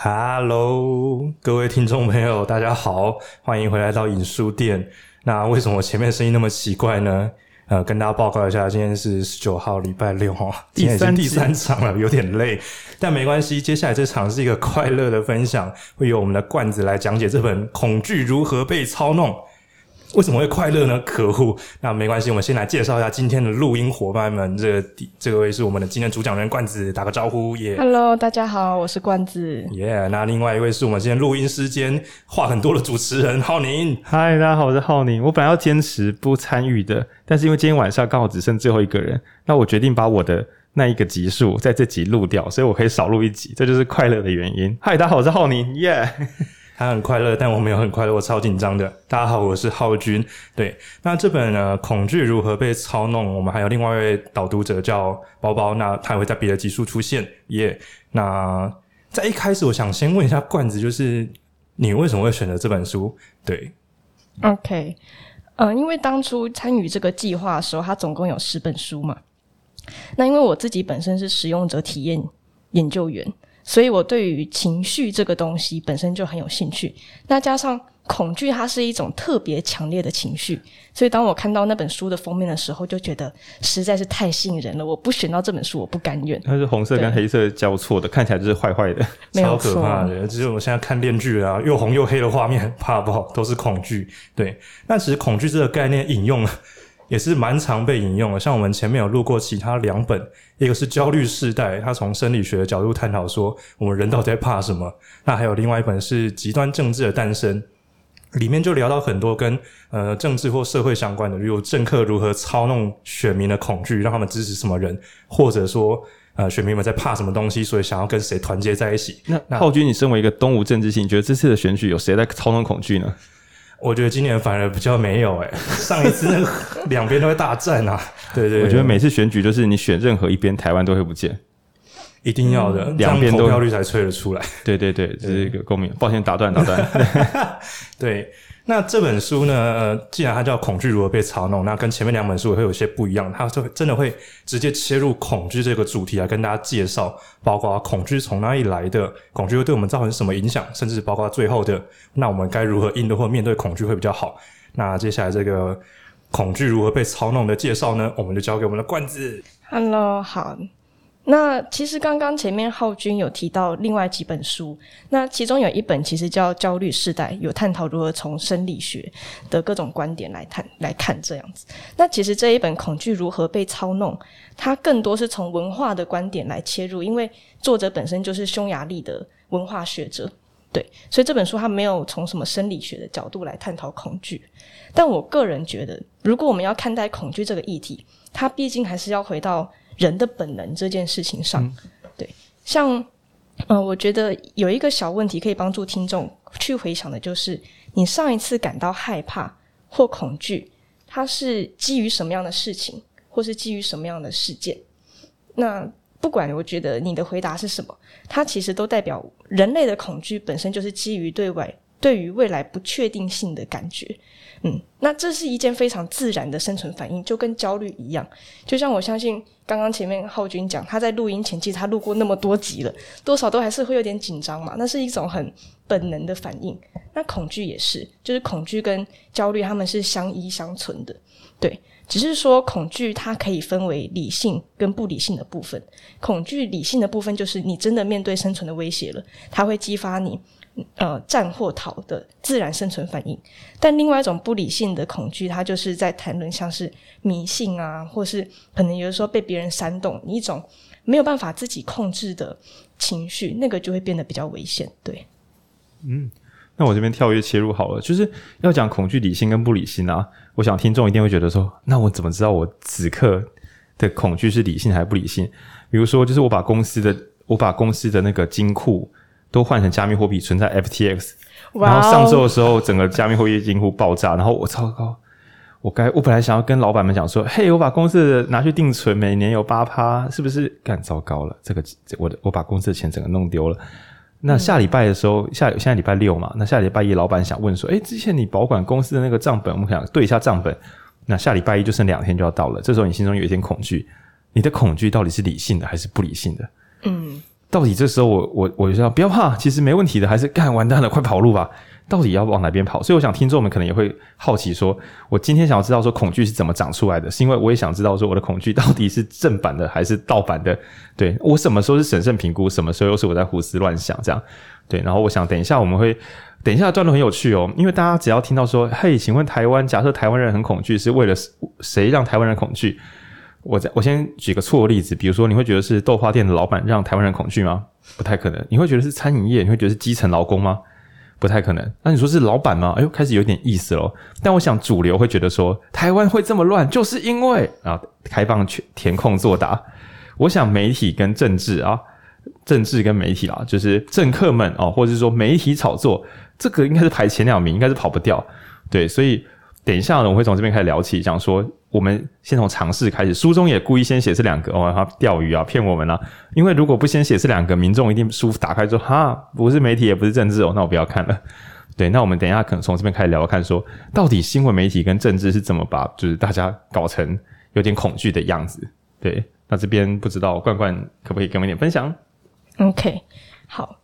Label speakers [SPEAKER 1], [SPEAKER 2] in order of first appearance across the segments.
[SPEAKER 1] Hello，各位听众朋友，大家好，欢迎回来到影书店。那为什么我前面声音那么奇怪呢？呃，跟大家报告一下，今天是十九号，礼拜六哈，今天已经第三场了，有点累，但没关系。接下来这场是一个快乐的分享，会由我们的罐子来讲解这本《恐惧如何被操弄》。为什么会快乐呢？可恶！那没关系，我们先来介绍一下今天的录音伙伴们。这个这位是我们的今天主讲人冠子，打个招呼耶。Yeah、
[SPEAKER 2] Hello，大家好，我是冠子。
[SPEAKER 1] 耶、yeah，那另外一位是我们今天录音时间话很多的主持人浩宁。
[SPEAKER 3] 嗨，大家好，我是浩宁。我本来要坚持不参与的，但是因为今天晚上刚好只剩最后一个人，那我决定把我的那一个集数在这集录掉，所以我可以少录一集，这就是快乐的原因。嗨，大家好，我是浩宁。耶、yeah。
[SPEAKER 1] 他很快乐，但我没有很快乐，我超紧张的。大家好，我是浩君。对，那这本呢，《恐惧如何被操弄》，我们还有另外一位导读者叫包包，那他也会在别的集数出现。耶、那在一开始，我想先问一下罐子，就是你为什么会选择这本书？对
[SPEAKER 2] ，OK，呃，因为当初参与这个计划的时候，它总共有十本书嘛。那因为我自己本身是使用者体验研究员。所以我对于情绪这个东西本身就很有兴趣，那加上恐惧，它是一种特别强烈的情绪，所以当我看到那本书的封面的时候，就觉得实在是太吸引人了。我不选到这本书，我不甘愿。
[SPEAKER 3] 它是红色跟黑色交错的，看起来就是坏坏的，
[SPEAKER 1] 超可怕的。只是我现在看链锯啊，又红又黑的画面，怕不好，都是恐惧。对，那其实恐惧这个概念引用了。也是蛮常被引用的，像我们前面有录过其他两本，一个是《焦虑世代》，它从生理学的角度探讨说我们人到底在怕什么。那还有另外一本是《极端政治的诞生》，里面就聊到很多跟呃政治或社会相关的，比如政客如何操弄选民的恐惧，让他们支持什么人，或者说呃选民们在怕什么东西，所以想要跟谁团结在一起。
[SPEAKER 3] 那浩君，你身为一个东吴政治系，你觉得这次的选举有谁在操弄恐惧呢？
[SPEAKER 1] 我觉得今年反而比较没有诶、欸，上一次那个 两边都会大战啊，对，对对。
[SPEAKER 3] 我觉得每次选举就是你选任何一边，台湾都会不见，
[SPEAKER 1] 一定要的，两边投票率才吹得出来。
[SPEAKER 3] 对对对，这是一个共鸣。抱歉，打断打断。
[SPEAKER 1] 对。那这本书呢，既然它叫《恐惧如何被操弄》，那跟前面两本书也会有些不一样。它就真的会直接切入恐惧这个主题来跟大家介绍，包括恐惧从哪里来的，恐惧会对我们造成什么影响，甚至包括最后的，那我们该如何应对或面对恐惧会比较好。那接下来这个恐惧如何被操弄的介绍呢，我们就交给我们的冠子。
[SPEAKER 2] Hello，好。那其实刚刚前面浩君有提到另外几本书，那其中有一本其实叫《焦虑世代》，有探讨如何从生理学的各种观点来谈来看这样子。那其实这一本《恐惧如何被操弄》，它更多是从文化的观点来切入，因为作者本身就是匈牙利的文化学者，对，所以这本书它没有从什么生理学的角度来探讨恐惧。但我个人觉得，如果我们要看待恐惧这个议题，它毕竟还是要回到。人的本能这件事情上，嗯、对，像，嗯、呃，我觉得有一个小问题可以帮助听众去回想的，就是你上一次感到害怕或恐惧，它是基于什么样的事情，或是基于什么样的事件？那不管我觉得你的回答是什么，它其实都代表人类的恐惧本身就是基于对外对于未来不确定性的感觉。嗯，那这是一件非常自然的生存反应，就跟焦虑一样。就像我相信刚刚前面浩君讲，他在录音前，其实他录过那么多集了，多少都还是会有点紧张嘛。那是一种很本能的反应。那恐惧也是，就是恐惧跟焦虑，他们是相依相存的。对，只是说恐惧它可以分为理性跟不理性的部分。恐惧理性的部分就是你真的面对生存的威胁了，它会激发你。呃，战或逃的自然生存反应，但另外一种不理性的恐惧，它就是在谈论像是迷信啊，或是可能有的时候被别人煽动，你一种没有办法自己控制的情绪，那个就会变得比较危险。对，
[SPEAKER 3] 嗯，那我这边跳跃切入好了，就是要讲恐惧理性跟不理性啊。我想听众一定会觉得说，那我怎么知道我此刻的恐惧是理性还是不理性？比如说，就是我把公司的我把公司的那个金库。都换成加密货币存在 FTX，然后上周的时候，整个加密货币金库爆炸，然后我糟糕，我该我本来想要跟老板们讲说，嘿，我把公司的拿去定存，每年有八趴，是不是干糟糕了？这个我的我把公司的钱整个弄丢了。那下礼拜的时候，下现在礼拜六嘛，那下礼拜一老板想问说，诶，之前你保管公司的那个账本，我们想对一下账本。那下礼拜一就剩两天就要到了，这时候你心中有一点恐惧，你的恐惧到底是理性的还是不理性的？嗯。到底这时候我我我就要不要怕？其实没问题的，还是干完蛋了，快跑路吧！到底要往哪边跑？所以我想听众们可能也会好奇说，我今天想要知道说恐惧是怎么长出来的，是因为我也想知道说我的恐惧到底是正版的还是盗版的？对，我什么时候是审慎评估，什么时候又是我在胡思乱想这样？对，然后我想等一下我们会，等一下段落很有趣哦，因为大家只要听到说，嘿，请问台湾，假设台湾人很恐惧，是为了谁让台湾人恐惧？我在我先举个错的例子，比如说你会觉得是豆花店的老板让台湾人恐惧吗？不太可能。你会觉得是餐饮业？你会觉得是基层劳工吗？不太可能。那你说是老板吗？哎呦，开始有点意思喽。但我想主流会觉得说，台湾会这么乱，就是因为啊，开放填填空作答。我想媒体跟政治啊，政治跟媒体啊，就是政客们哦，或者是说媒体炒作，这个应该是排前两名，应该是跑不掉。对，所以。等一下呢，我会从这边开始聊起，讲说我们先从尝试开始。书中也故意先写这两个，哦，他钓鱼啊，骗我们啊。因为如果不先写这两个，民众一定书打开之后，哈，不是媒体，也不是政治哦，那我不要看了。对，那我们等一下可能从这边开始聊，看说到底新闻媒体跟政治是怎么把就是大家搞成有点恐惧的样子。对，那这边不知道冠冠可不可以给我们一点分享
[SPEAKER 2] ？OK，好，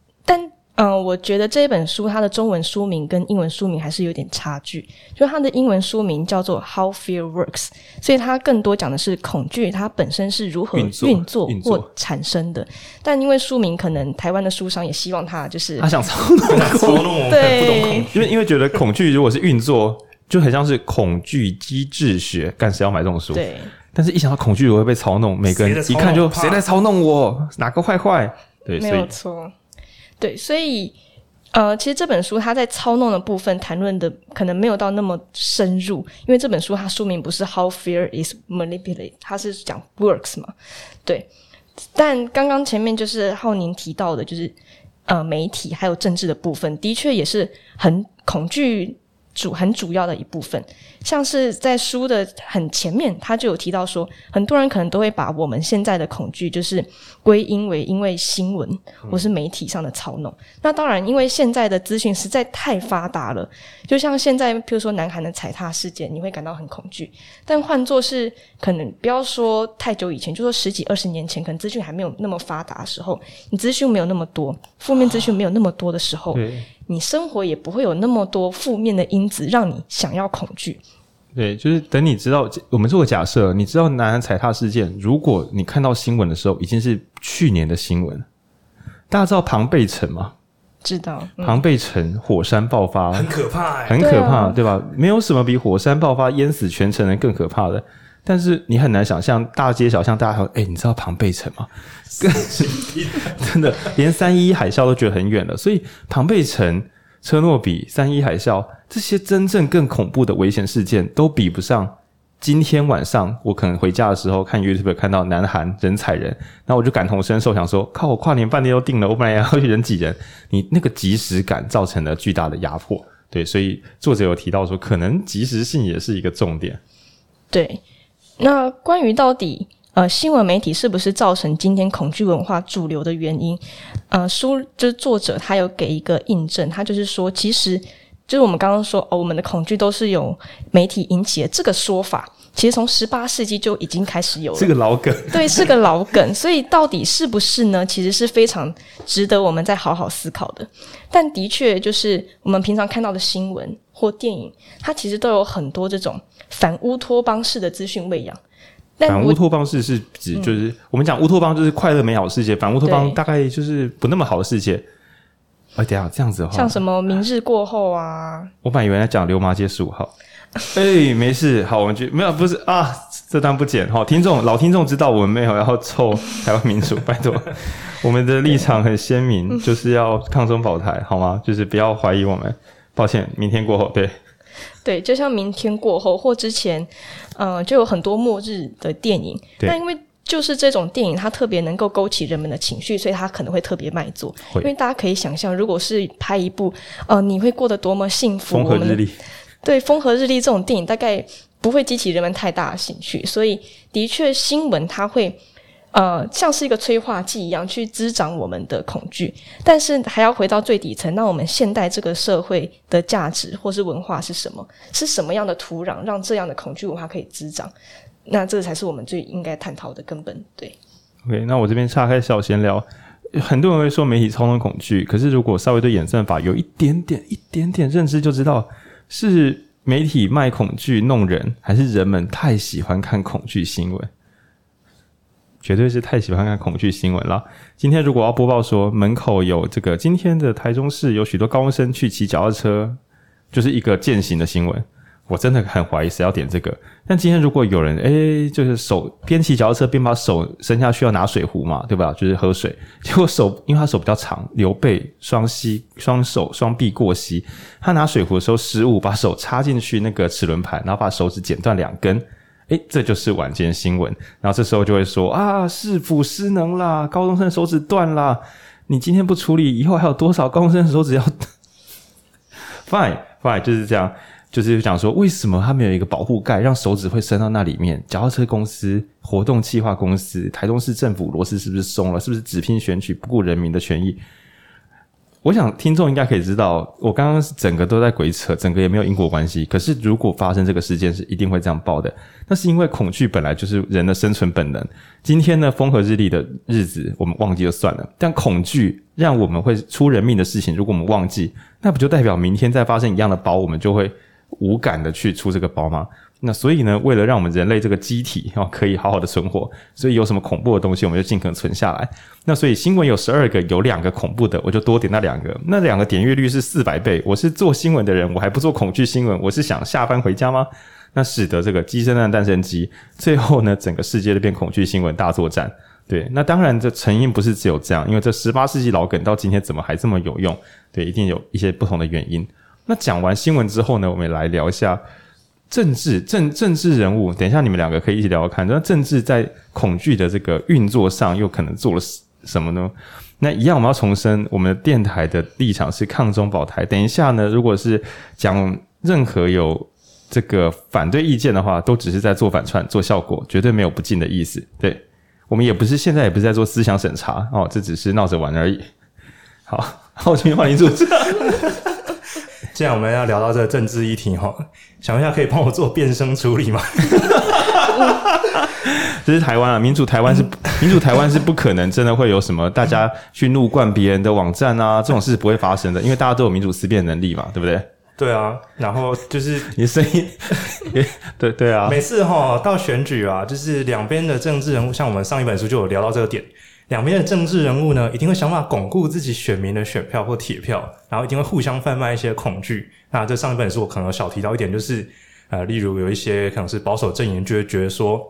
[SPEAKER 2] 嗯、呃，我觉得这本书它的中文书名跟英文书名还是有点差距。就它的英文书名叫做《How Fear Works》，所以它更多讲的是恐惧它本身是如何运作或产生的。但因为书名，可能台湾的书商也希望它就是
[SPEAKER 3] 他想操弄，操弄对，因为因为觉得恐惧如果是运作，就很像是恐惧机制学，干谁要买这种书？
[SPEAKER 2] 对。
[SPEAKER 3] 但是一想到恐惧如何被操弄，每个人一看就谁在操弄我？哪个坏坏？对，
[SPEAKER 2] 没有错。对，所以，呃，其实这本书它在操弄的部分谈论的可能没有到那么深入，因为这本书它书名不是 How Fear is Manipulated，它是讲 Works 嘛。对，但刚刚前面就是浩宁提到的，就是呃，媒体还有政治的部分，的确也是很恐惧。主很主要的一部分，像是在书的很前面，他就有提到说，很多人可能都会把我们现在的恐惧，就是归因为因为新闻或是媒体上的操弄。嗯、那当然，因为现在的资讯实在太发达了，就像现在，譬如说南韩的踩踏事件，你会感到很恐惧。但换作是可能不要说太久以前，就说十几二十年前，可能资讯还没有那么发达的时候，你资讯没有那么多，负面资讯没有那么多的时候。你生活也不会有那么多负面的因子让你想要恐惧。
[SPEAKER 3] 对，就是等你知道，我们做个假设，你知道南韩踩踏事件，如果你看到新闻的时候已经是去年的新闻，大家知道庞贝城吗？
[SPEAKER 2] 知道，
[SPEAKER 3] 嗯、庞贝城火山爆发
[SPEAKER 1] 很可怕、欸，
[SPEAKER 3] 很可怕，对，啊、对吧？没有什么比火山爆发淹死全城人更可怕的。但是你很难想象，大街小巷大家说，哎，你知道庞贝城吗？真的，连三一海啸都觉得很远了。所以庞贝城、车诺比、三一海啸这些真正更恐怖的危险事件，都比不上今天晚上我可能回家的时候看 YouTube 看到南韩人踩人，那我就感同身受，想说，靠，我跨年饭店都订了，我本来也要去人挤人，你那个即时感造成了巨大的压迫。对，所以作者有提到说，可能即时性也是一个重点。
[SPEAKER 2] 对。那关于到底呃新闻媒体是不是造成今天恐惧文化主流的原因？呃，书就是作者他有给一个印证，他就是说，其实就是我们刚刚说哦，我们的恐惧都是由媒体引起的这个说法，其实从十八世纪就已经开始有了。
[SPEAKER 3] 这个老梗，
[SPEAKER 2] 对，是个老梗。所以到底是不是呢？其实是非常值得我们再好好思考的。但的确，就是我们平常看到的新闻或电影，它其实都有很多这种。反乌托邦式的资讯喂养，
[SPEAKER 3] 反乌托邦式是指就是、嗯、我们讲乌托邦就是快乐美好世界，反乌托邦大概就是不那么好的世界。哎，等下这样子的话，
[SPEAKER 2] 像什么明日过后啊？
[SPEAKER 3] 我本以为在讲流麻街十五号。哎、欸，没事，好，我们就没有不是啊，这单不剪。好，听众老听众知道我们没有要凑台湾民主，拜托，我们的立场很鲜明，就是要抗中保台，好吗？就是不要怀疑我们。抱歉，明天过后，对。
[SPEAKER 2] 对，就像明天过后或之前，呃，就有很多末日的电影。但因为就是这种电影，它特别能够勾起人们的情绪，所以它可能会特别卖座。因为大家可以想象，如果是拍一部呃，你会过得多么幸福，
[SPEAKER 3] 风和日丽。
[SPEAKER 2] 对，风和日丽这种电影，大概不会激起人们太大的兴趣。所以，的确，新闻它会。呃，像是一个催化剂一样去滋长我们的恐惧，但是还要回到最底层。那我们现代这个社会的价值或是文化是什么？是什么样的土壤让这样的恐惧文化可以滋长？那这才是我们最应该探讨的根本。对。
[SPEAKER 3] OK，那我这边岔开小闲聊。很多人会说媒体操纵恐惧，可是如果稍微对演算法有一点点、一点点认知，就知道是媒体卖恐惧弄人，还是人们太喜欢看恐惧新闻？绝对是太喜欢看恐惧新闻了。今天如果要播报说门口有这个，今天的台中市有许多高中生去骑脚踏车，就是一个践行的新闻。我真的很怀疑谁要点这个。但今天如果有人诶，就是手边骑脚踏车边把手伸下去要拿水壶嘛，对吧？就是喝水，结果手因为他手比较长，刘备双膝双手双臂过膝，他拿水壶的时候失误，把手插进去那个齿轮盘，然后把手指剪断两根。诶，这就是晚间新闻。然后这时候就会说啊，市府失能啦，高中生手指断啦。你今天不处理，以后还有多少高中生手指要？Fine Fine，就是这样，就是讲说为什么他没有一个保护盖，让手指会伸到那里面？脚踏车公司、活动企划公司、台中市政府螺丝是不是松了？是不是只拼选举，不顾人民的权益？我想听众应该可以知道，我刚刚是整个都在鬼扯，整个也没有因果关系。可是如果发生这个事件，是一定会这样报的。那是因为恐惧本来就是人的生存本能。今天呢，风和日丽的日子，我们忘记就算了。但恐惧让我们会出人命的事情，如果我们忘记，那不就代表明天再发生一样的包，我们就会无感的去出这个包吗？那所以呢，为了让我们人类这个机体哦可以好好的存活，所以有什么恐怖的东西，我们就尽可能存下来。那所以新闻有十二个，有两个恐怖的，我就多点那两个。那两个点阅率是四百倍。我是做新闻的人，我还不做恐惧新闻，我是想下班回家吗？那使得这个鸡生蛋，蛋生鸡，最后呢，整个世界都变恐惧新闻大作战。对，那当然这成因不是只有这样，因为这十八世纪老梗到今天怎么还这么有用？对，一定有一些不同的原因。那讲完新闻之后呢，我们来聊一下。政治政政治人物，等一下你们两个可以一起聊聊看。那政治在恐惧的这个运作上，又可能做了什么呢？那一样，我们要重申，我们的电台的立场是抗中保台。等一下呢，如果是讲任何有这个反对意见的话，都只是在做反串、做效果，绝对没有不敬的意思。对，我们也不是现在也不是在做思想审查哦，这只是闹着玩而已。好，好，请欢迎主持。
[SPEAKER 1] 既然我们要聊到这个政治议题哈，想问一下，可以帮我做变声处理吗？
[SPEAKER 3] 这是台湾啊，民主台湾是民主台湾是不可能真的会有什么大家去怒灌别人的网站啊，这种事不会发生的，因为大家都有民主思辨能力嘛，对不对？
[SPEAKER 1] 对啊，然后就是
[SPEAKER 3] 你声音，对对啊，
[SPEAKER 1] 每次哈到选举啊，就是两边的政治人物，像我们上一本书就有聊到这个点。两边的政治人物呢，一定会想办法巩固自己选民的选票或铁票，然后一定会互相贩卖一些恐惧。那这上一本书我可能小提到一点，就是呃，例如有一些可能是保守阵营就会觉得说，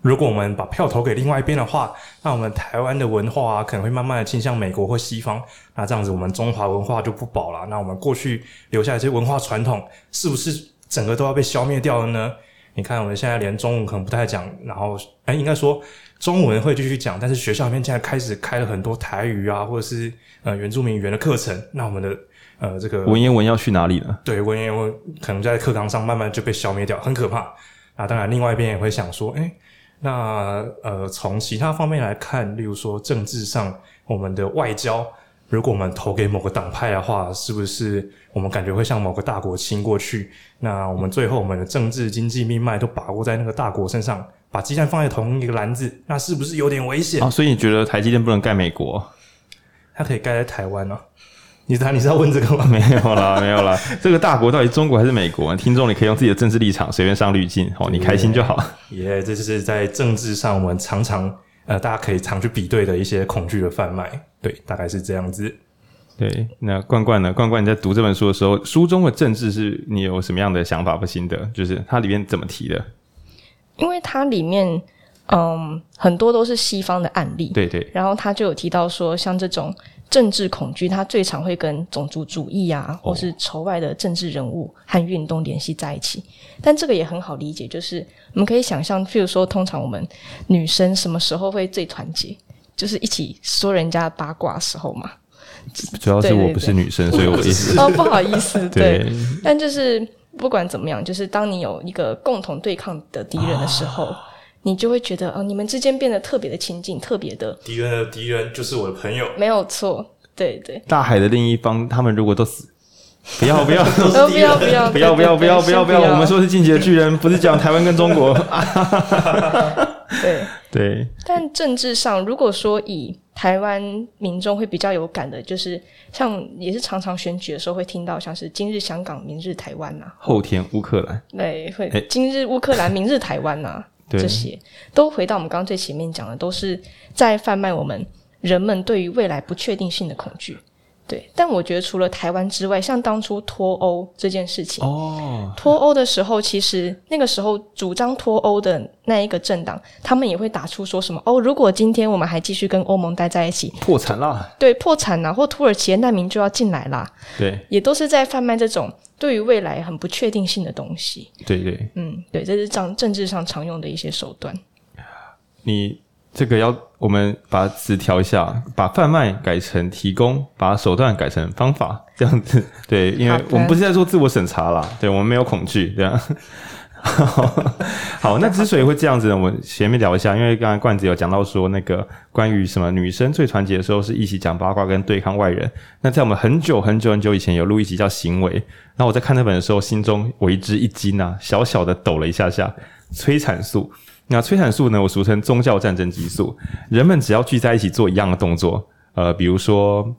[SPEAKER 1] 如果我们把票投给另外一边的话，那我们台湾的文化啊，可能会慢慢的倾向美国或西方。那这样子我们中华文化就不保了。那我们过去留下来这些文化传统，是不是整个都要被消灭掉了呢？你看我们现在连中文可能不太讲，然后哎，应该说。中文会继续讲，但是学校里面现在开始开了很多台语啊，或者是呃原住民语言的课程。那我们的呃这个
[SPEAKER 3] 文言文要去哪里呢？
[SPEAKER 1] 对，文言文可能在课堂上慢慢就被消灭掉，很可怕。那当然，另外一边也会想说，诶，那呃从其他方面来看，例如说政治上，我们的外交，如果我们投给某个党派的话，是不是我们感觉会向某个大国亲过去？那我们最后我们的政治经济命脉都把握在那个大国身上。把鸡蛋放在同一个篮子，那是不是有点危险？
[SPEAKER 3] 啊，所以你觉得台积电不能盖美国？
[SPEAKER 1] 它可以盖在台湾呢？你你是要问这个吗？
[SPEAKER 3] 没有啦，没有啦。这个大国到底中国还是美国？听众你可以用自己的政治立场随便上滤镜，哦，你开心就好。
[SPEAKER 1] 耶，这就是在政治上我们常常呃，大家可以常去比对的一些恐惧的贩卖。对，大概是这样子。
[SPEAKER 3] 对，那冠冠呢？冠冠你在读这本书的时候，书中的政治是你有什么样的想法和心得？就是它里面怎么提的？
[SPEAKER 2] 因为它里面，嗯，很多都是西方的案例，
[SPEAKER 3] 对对。
[SPEAKER 2] 然后他就有提到说，像这种政治恐惧，它最常会跟种族主义啊，或是仇外的政治人物和运动联系在一起。但这个也很好理解，就是我们可以想象，譬如说，通常我们女生什么时候会最团结？就是一起说人家八卦的时候嘛。
[SPEAKER 3] 主要是我不是女生，所以我意思
[SPEAKER 2] 哦，不好意思，对。对但就是。不管怎么样，就是当你有一个共同对抗的敌人的时候，啊、你就会觉得，哦，你们之间变得特别的亲近，特别的。
[SPEAKER 1] 敌人的敌人就是我的朋友，
[SPEAKER 2] 没有错，对对。
[SPEAKER 3] 大海的另一方，他们如果都死，不要 不要，
[SPEAKER 2] 不要不要不要
[SPEAKER 3] 不要不要不要，我们说是进击的巨人，不是讲台湾跟中国。
[SPEAKER 2] 对
[SPEAKER 3] 对。
[SPEAKER 2] 但政治上，如果说以台湾民众会比较有感的，就是像也是常常选举的时候会听到，像是今日香港，明日台湾呐、啊，
[SPEAKER 3] 后天乌克兰，
[SPEAKER 2] 对，会今日乌克兰，明日台湾呐、啊，这些都回到我们刚刚最前面讲的，都是在贩卖我们人们对于未来不确定性的恐惧。对，但我觉得除了台湾之外，像当初脱欧这件事情，哦，脱欧的时候，其实那个时候主张脱欧的那一个政党，他们也会打出说什么哦，如果今天我们还继续跟欧盟待在一起，
[SPEAKER 3] 破产啦，
[SPEAKER 2] 对，破产啦，或土耳其的难民就要进来啦，
[SPEAKER 3] 对，
[SPEAKER 2] 也都是在贩卖这种对于未来很不确定性的东西，
[SPEAKER 3] 对对，
[SPEAKER 2] 嗯，对，这是政政治上常用的一些手段，
[SPEAKER 3] 你。这个要我们把词调一下，把贩卖改成提供，把手段改成方法，这样子 对，因为我们不是在做自我审查啦，对，我们没有恐惧，这样。好，那之所以会这样子呢，我们前面聊一下，因为刚才冠子有讲到说，那个关于什么女生最团结的时候是一起讲八卦跟对抗外人。那在我们很久很久很久以前有录一集叫行为，然后我在看那本的时候，心中为之一惊啊，小小的抖了一下下，催产素。那催产素呢？我俗称宗教战争激素。人们只要聚在一起做一样的动作，呃，比如说，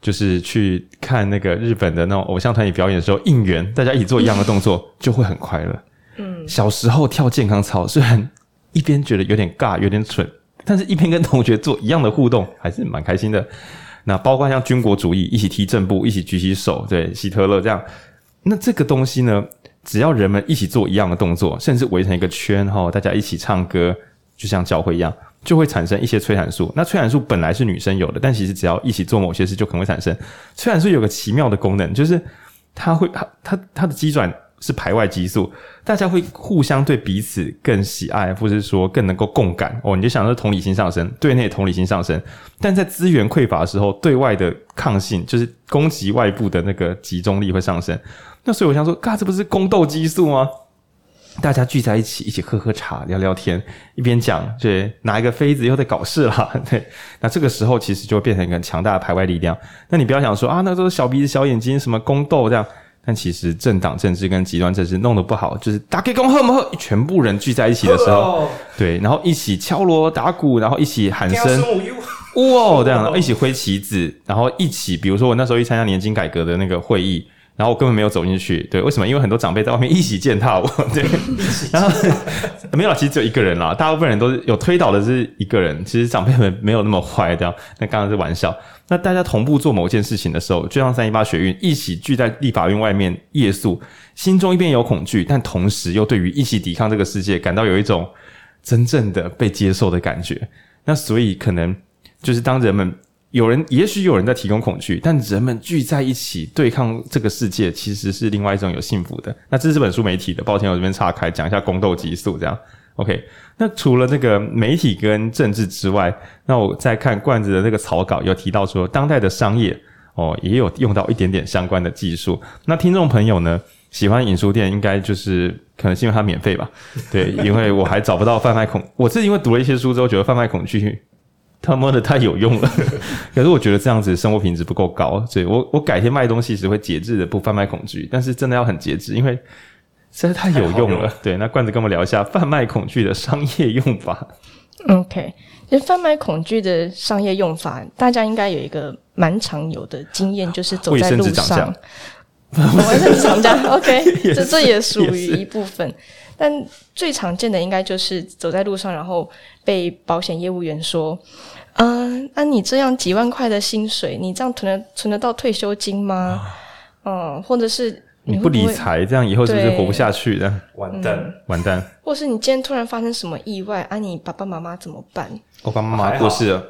[SPEAKER 3] 就是去看那个日本的那种偶像团体表演的时候，应援，大家一起做一样的动作，就会很快乐。嗯，小时候跳健康操，虽然一边觉得有点尬，有点蠢，但是一边跟同学做一样的互动，还是蛮开心的。那包括像军国主义，一起踢正步，一起举起手，对，希特勒这样。那这个东西呢？只要人们一起做一样的动作，甚至围成一个圈哈，大家一起唱歌，就像教会一样，就会产生一些催产素。那催产素本来是女生有的，但其实只要一起做某些事，就可能会产生。催产素有个奇妙的功能，就是它会它它它的机转是排外激素，大家会互相对彼此更喜爱，或者是说更能够共感哦。你就想说同理心上升，对内同理心上升，但在资源匮乏的时候，对外的抗性就是攻击外部的那个集中力会上升。那所以我想说，嘎，这不是宫斗激素吗？大家聚在一起，一起喝喝茶，聊聊天，一边讲，对，拿一个妃子又在搞事了，对。那这个时候其实就变成一个强大的排外力量。那你不要想说啊，那都是小鼻子小眼睛，什么宫斗这样。但其实政党政治跟极端政治弄得不好，就是打给公喝不喝，全部人聚在一起的时候，对，然后一起敲锣打鼓，然后一起喊声，哇，这样，然后一起挥旗子，然后一起，比如说我那时候一参加年金改革的那个会议。然后我根本没有走进去，对，为什么？因为很多长辈在外面一起践踏我，对。然后 没有，其实只有一个人啦，大部分人都是有推倒的是一个人。其实长辈们没有那么坏，这样。那刚刚是玩笑。那大家同步做某件事情的时候，就像三一八学运，一起聚在立法院外面夜宿，心中一边有恐惧，但同时又对于一起抵抗这个世界感到有一种真正的被接受的感觉。那所以可能就是当人们。有人，也许有人在提供恐惧，但人们聚在一起对抗这个世界，其实是另外一种有幸福的。那这是这本书媒体的，抱歉，我这边岔开讲一下宫斗激素，这样 OK。那除了那个媒体跟政治之外，那我再看罐子的那个草稿，有提到说，当代的商业哦，也有用到一点点相关的技术。那听众朋友呢，喜欢影书店，应该就是可能是因为它免费吧？对，因为我还找不到贩卖恐，我是因为读了一些书之后，觉得贩卖恐惧。他妈的太有用了，可是我觉得这样子生活品质不够高，所以我我改天卖东西时会节制的，不贩卖恐惧，但是真的要很节制，因为实在太有用了。对，那罐子跟我们聊一下贩卖恐惧的商业用法。
[SPEAKER 2] OK，其实贩卖恐惧的商业用法，大家应该有一个蛮常有的经验，就是走在路上，卫生纸涨价。OK，这这也属于一部分。但最常见的应该就是走在路上，然后被保险业务员说：“嗯、呃，按、啊、你这样几万块的薪水，你这样存得存得到退休金吗？嗯，或者是你，不
[SPEAKER 3] 理财，这样以后是不是活不下去的？
[SPEAKER 1] 完蛋，
[SPEAKER 2] 嗯、
[SPEAKER 3] 完蛋！
[SPEAKER 2] 或是你今天突然发生什么意外，啊，你爸爸妈妈怎么办？
[SPEAKER 3] 我爸爸妈妈过世了，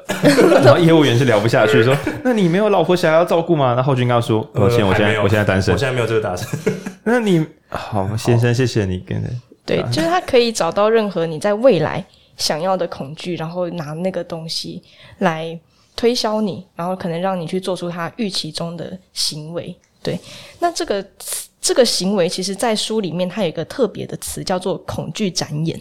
[SPEAKER 3] 然后业务员是聊不下去，说：那你没有老婆小孩要照顾吗？那浩君跟他说：抱歉，我现在我现在单身，
[SPEAKER 1] 我现在没有这个打算。
[SPEAKER 3] 那你 好，先生，谢谢你跟人。”
[SPEAKER 2] 对，就是他可以找到任何你在未来想要的恐惧，然后拿那个东西来推销你，然后可能让你去做出他预期中的行为。对，那这个这个行为，其实在书里面它有一个特别的词，叫做“恐惧展演”。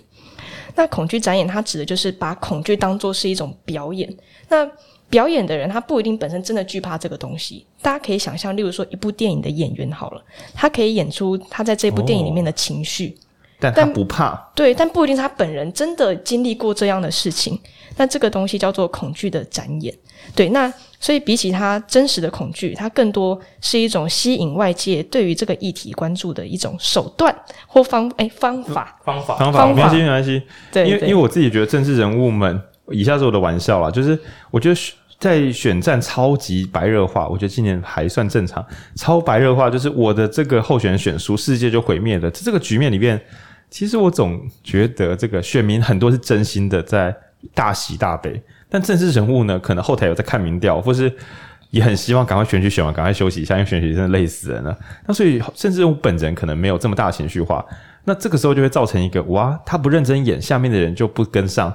[SPEAKER 2] 那恐惧展演，它指的就是把恐惧当做是一种表演。那表演的人，他不一定本身真的惧怕这个东西。大家可以想象，例如说一部电影的演员好了，他可以演出他在这部电影里面的情绪。哦
[SPEAKER 3] 但他不怕。
[SPEAKER 2] 对，但不一定是他本人真的经历过这样的事情。那这个东西叫做恐惧的展演。对，那所以比起他真实的恐惧，它更多是一种吸引外界对于这个议题关注的一种手段或方哎方法
[SPEAKER 1] 方法
[SPEAKER 3] 方法没关系没关系。
[SPEAKER 2] 对，
[SPEAKER 3] 因为因为我自己觉得政治人物们，以下是我的玩笑啦，就是我觉得在选战超级白热化，我觉得今年还算正常。超白热化就是我的这个候选人选输，世界就毁灭了。这个局面里面，其实我总觉得这个选民很多是真心的在大喜大悲。但政治人物呢，可能后台有在看民调，或是也很希望赶快选举选完，赶快休息一下，因为选举真的累死人了。那所以政治人物本人可能没有这么大情绪化，那这个时候就会造成一个哇，他不认真演，下面的人就不跟上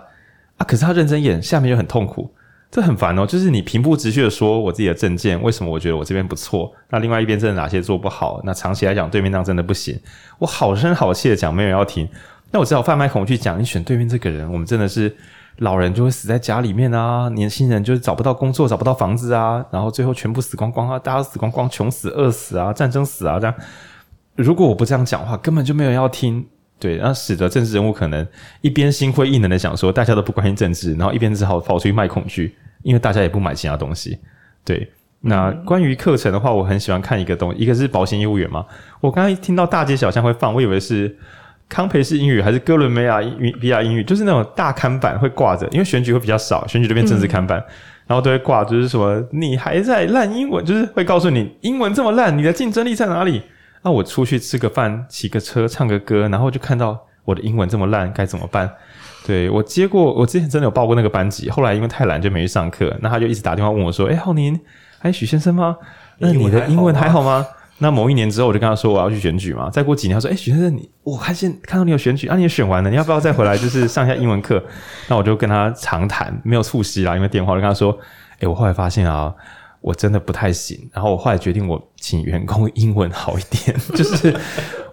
[SPEAKER 3] 啊。可是他认真演，下面就很痛苦，这很烦哦。就是你平铺直叙的说我自己的政见，为什么我觉得我这边不错，那另外一边真的哪些做不好？那长期来讲，对面那真的不行。我好声好气的讲，没有人要听。那我只好贩卖恐惧讲，你选对面这个人，我们真的是。老人就会死在家里面啊，年轻人就是找不到工作，找不到房子啊，然后最后全部死光光啊，大家都死光光，穷死、饿死啊，战争死啊，这样。如果我不这样讲话，根本就没有人要听，对，然后使得政治人物可能一边心灰意冷的想说，大家都不关心政治，然后一边只好跑出去卖恐惧，因为大家也不买其他东西。对，那关于课程的话，我很喜欢看一个东西，一个是保险业务员嘛，我刚才听到大街小巷会放，我以为是。康培式英语还是哥伦比亚英语，比亚英语，就是那种大刊板会挂着，因为选举会比较少，选举这边政治看板，嗯、然后都会挂，就是什么你还在烂英文，就是会告诉你英文这么烂，你的竞争力在哪里？那我出去吃个饭，骑个车，唱个歌，然后就看到我的英文这么烂，该怎么办？对，我接过，我之前真的有报过那个班级，后来因为太懒就没去上课，那他就一直打电话问我说：“哎，浩宁，哎许先生吗？那你的英文还好吗？”那某一年之后，我就跟他说我要去选举嘛。再过几年，他说：“哎、欸，许先生，你我看见看到你有选举，啊，你也选完了，你要不要再回来，就是上一下英文课？”那我就跟他长谈，没有促膝啦，因为电话。就跟他说：“哎、欸，我后来发现啊，我真的不太行。然后我后来决定，我请员工英文好一点，就是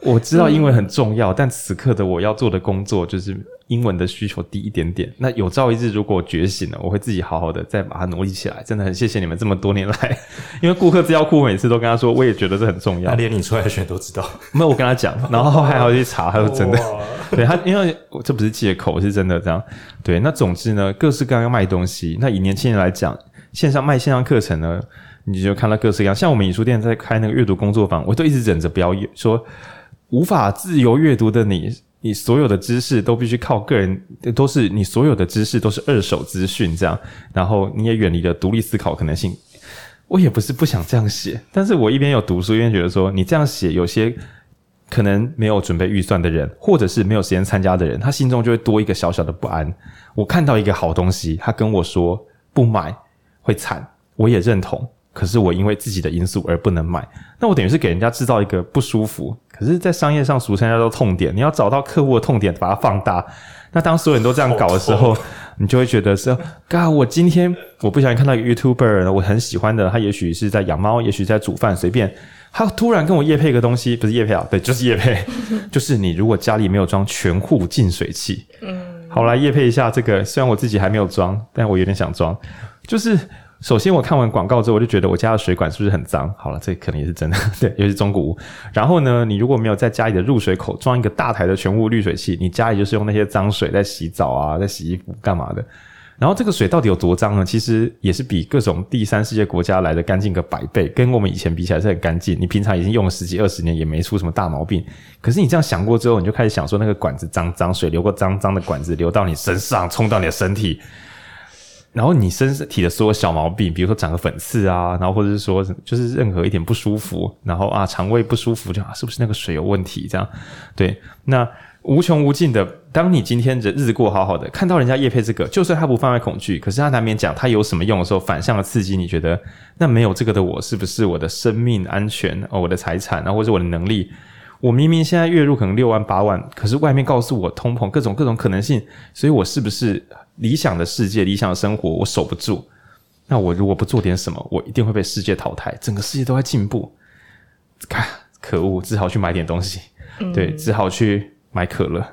[SPEAKER 3] 我知道英文很重要，但此刻的我要做的工作就是。”英文的需求低一点点，那有朝一日如果我觉醒了，我会自己好好的再把它努力起来。真的很谢谢你们这么多年来，因为顾客资料库每次都跟他说，我也觉得这很重要。
[SPEAKER 1] 他连你出来选都知道，
[SPEAKER 3] 没有我跟他讲，然后还要去查，他说真的，对他，因为这不是借口，是真的这样。对，那总之呢，各式各样要卖东西。那以年轻人来讲，线上卖线上课程呢，你就看到各式各样。像我们影书店在开那个阅读工作坊，我都一直忍着不要说无法自由阅读的你。你所有的知识都必须靠个人，都是你所有的知识都是二手资讯，这样，然后你也远离了独立思考可能性。我也不是不想这样写，但是我一边有读书，一边觉得说，你这样写，有些可能没有准备预算的人，或者是没有时间参加的人，他心中就会多一个小小的不安。我看到一个好东西，他跟我说不买会惨，我也认同。可是我因为自己的因素而不能买，那我等于是给人家制造一个不舒服。可是，在商业上俗称叫做痛点，你要找到客户的痛点，把它放大。那当所有人都这样搞的时候，你就会觉得说：“嘎，我今天我不小心看到一个 YouTuber，我很喜欢的，他也许是在养猫，也许在煮饭，随便。他突然跟我夜配一个东西，不是夜配啊，对，就是夜配，就是你如果家里没有装全户净水器，嗯，好来夜配一下这个。虽然我自己还没有装，但我有点想装，就是。首先，我看完广告之后，我就觉得我家的水管是不是很脏？好了，这可能也是真的，对，尤其是中古屋。然后呢，你如果没有在家里的入水口装一个大台的全屋滤水器，你家里就是用那些脏水在洗澡啊，在洗衣服干嘛的？然后这个水到底有多脏呢？其实也是比各种第三世界国家来的干净个百倍，跟我们以前比起来是很干净。你平常已经用了十几二十年，也没出什么大毛病。可是你这样想过之后，你就开始想说，那个管子脏脏，水流过脏脏的管子流到你身上，冲到你的身体。然后你身体的所有小毛病，比如说长个粉刺啊，然后或者是说就是任何一点不舒服，然后啊肠胃不舒服，就啊是不是那个水有问题？这样对，那无穷无尽的。当你今天的日子过好好的，看到人家叶配这个，就算他不贩卖恐惧，可是他难免讲他有什么用的时候，反向的刺激，你觉得那没有这个的我，是不是我的生命安全哦，我的财产，然后或者我的能力？我明明现在月入可能六万八万，可是外面告诉我通膨各种各种可能性，所以我是不是理想的世界、理想的生活我守不住？那我如果不做点什么，我一定会被世界淘汰。整个世界都在进步，看可恶，只好去买点东西，嗯、对，只好去买可乐，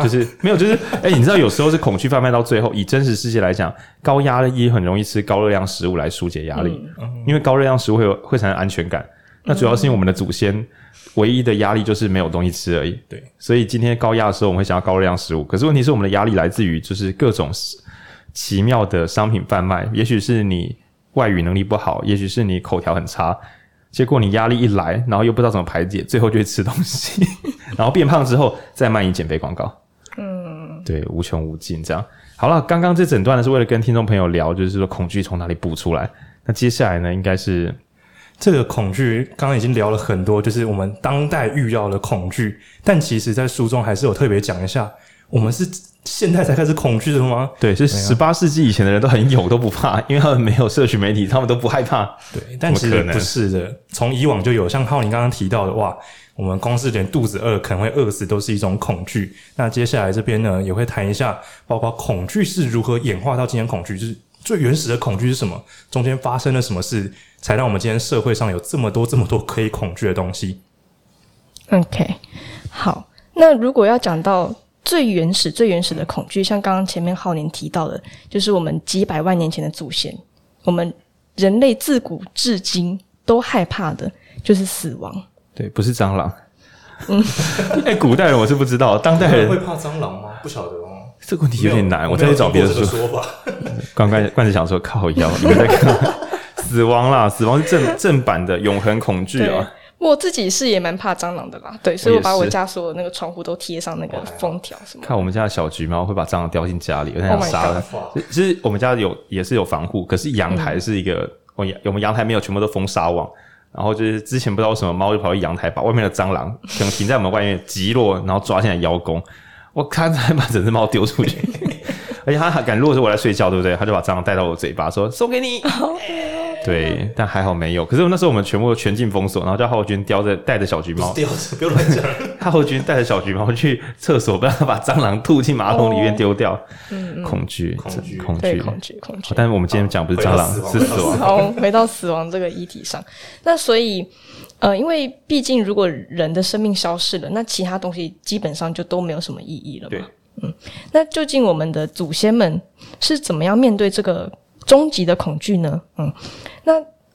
[SPEAKER 3] 就是没有，就是 哎、欸，你知道有时候是恐惧贩卖到最后，以真实世界来讲，高压力很容易吃高热量食物来疏解压力，因为高热量食物会有会产生安全感。那主要是因为我们的祖先唯一的压力就是没有东西吃而已。
[SPEAKER 1] 对，
[SPEAKER 3] 所以今天高压的时候，我们会想要高热量食物。可是问题是，我们的压力来自于就是各种奇妙的商品贩卖。也许是你外语能力不好，也许是你口条很差，结果你压力一来，然后又不知道怎么排解，最后就会吃东西，然后变胖之后再卖你减肥广告。嗯，对，无穷无尽这样。好了，刚刚这整段呢是为了跟听众朋友聊，就是说恐惧从哪里补出来。那接下来呢，应该是
[SPEAKER 1] 这个恐惧，刚刚已经聊了很多，就是我们当代遇到的恐惧。但其实，在书中还是有特别讲一下，我们是现在才开始恐惧的吗？
[SPEAKER 3] 对，是十八世纪以前的人都很勇，都不怕，因为他们没有社群媒体，他们都不害怕。
[SPEAKER 1] 对，但其实不是的，从以往就有，像浩宁刚刚提到的，哇。我们光是连肚子饿可能会饿死，都是一种恐惧。那接下来这边呢，也会谈一下，包括恐惧是如何演化到今天恐惧，就是最原始的恐惧是什么，中间发生了什么事，才让我们今天社会上有这么多这么多可以恐惧的东西。
[SPEAKER 2] OK，好，那如果要讲到最原始、最原始的恐惧，像刚刚前面浩年提到的，就是我们几百万年前的祖先，我们人类自古至今都害怕的，就是死亡。
[SPEAKER 3] 对，不是蟑螂。嗯，哎、欸，古代人我是不知道，当代人
[SPEAKER 1] 会怕蟑螂吗？不晓得哦。
[SPEAKER 3] 这个问题有点难，我再去找别的书。
[SPEAKER 1] 说法。
[SPEAKER 3] 刚刚冠子想说靠腰，你们在看死亡啦，死亡是正 正版的永恒恐惧啊。
[SPEAKER 2] 我自己是也蛮怕蟑螂的啦，对，所以我把我家所有的那个窗户都贴上那个封条什么。
[SPEAKER 3] 看我们家的小橘猫会把蟑螂叼进家里，有点想杀了。其实我们家有也是有防护，可是阳台是一个，嗯、我我们阳台没有全部都封纱网。然后就是之前不知道为什么猫就跑去阳台，把外面的蟑螂可能停在我们外面击落，然后抓进来邀功。我看着还把整只猫丢出去，而且它还敢，如果是我在睡觉，对不对？它就把蟑螂带到我嘴巴，说送给你。对，但还好没有。可是那时候我们全部都全境封锁，然后叫浩军叼着带着小橘猫，
[SPEAKER 1] 叼着不要乱讲。
[SPEAKER 3] 浩军带着小橘猫去厕所，不让他把蟑螂吐进马桶里面丢掉。
[SPEAKER 2] 嗯，
[SPEAKER 3] 恐惧，恐惧，恐
[SPEAKER 2] 惧，恐惧，恐惧。
[SPEAKER 3] 但是我们今天讲不是蟑螂，是死亡。
[SPEAKER 2] 好，回到死亡这个议题上。那所以，呃，因为毕竟如果人的生命消失了，那其他东西基本上就都没有什么意义了嘛。
[SPEAKER 3] 对，
[SPEAKER 2] 嗯。那究竟我们的祖先们是怎么样面对这个？终极的恐惧呢？嗯，那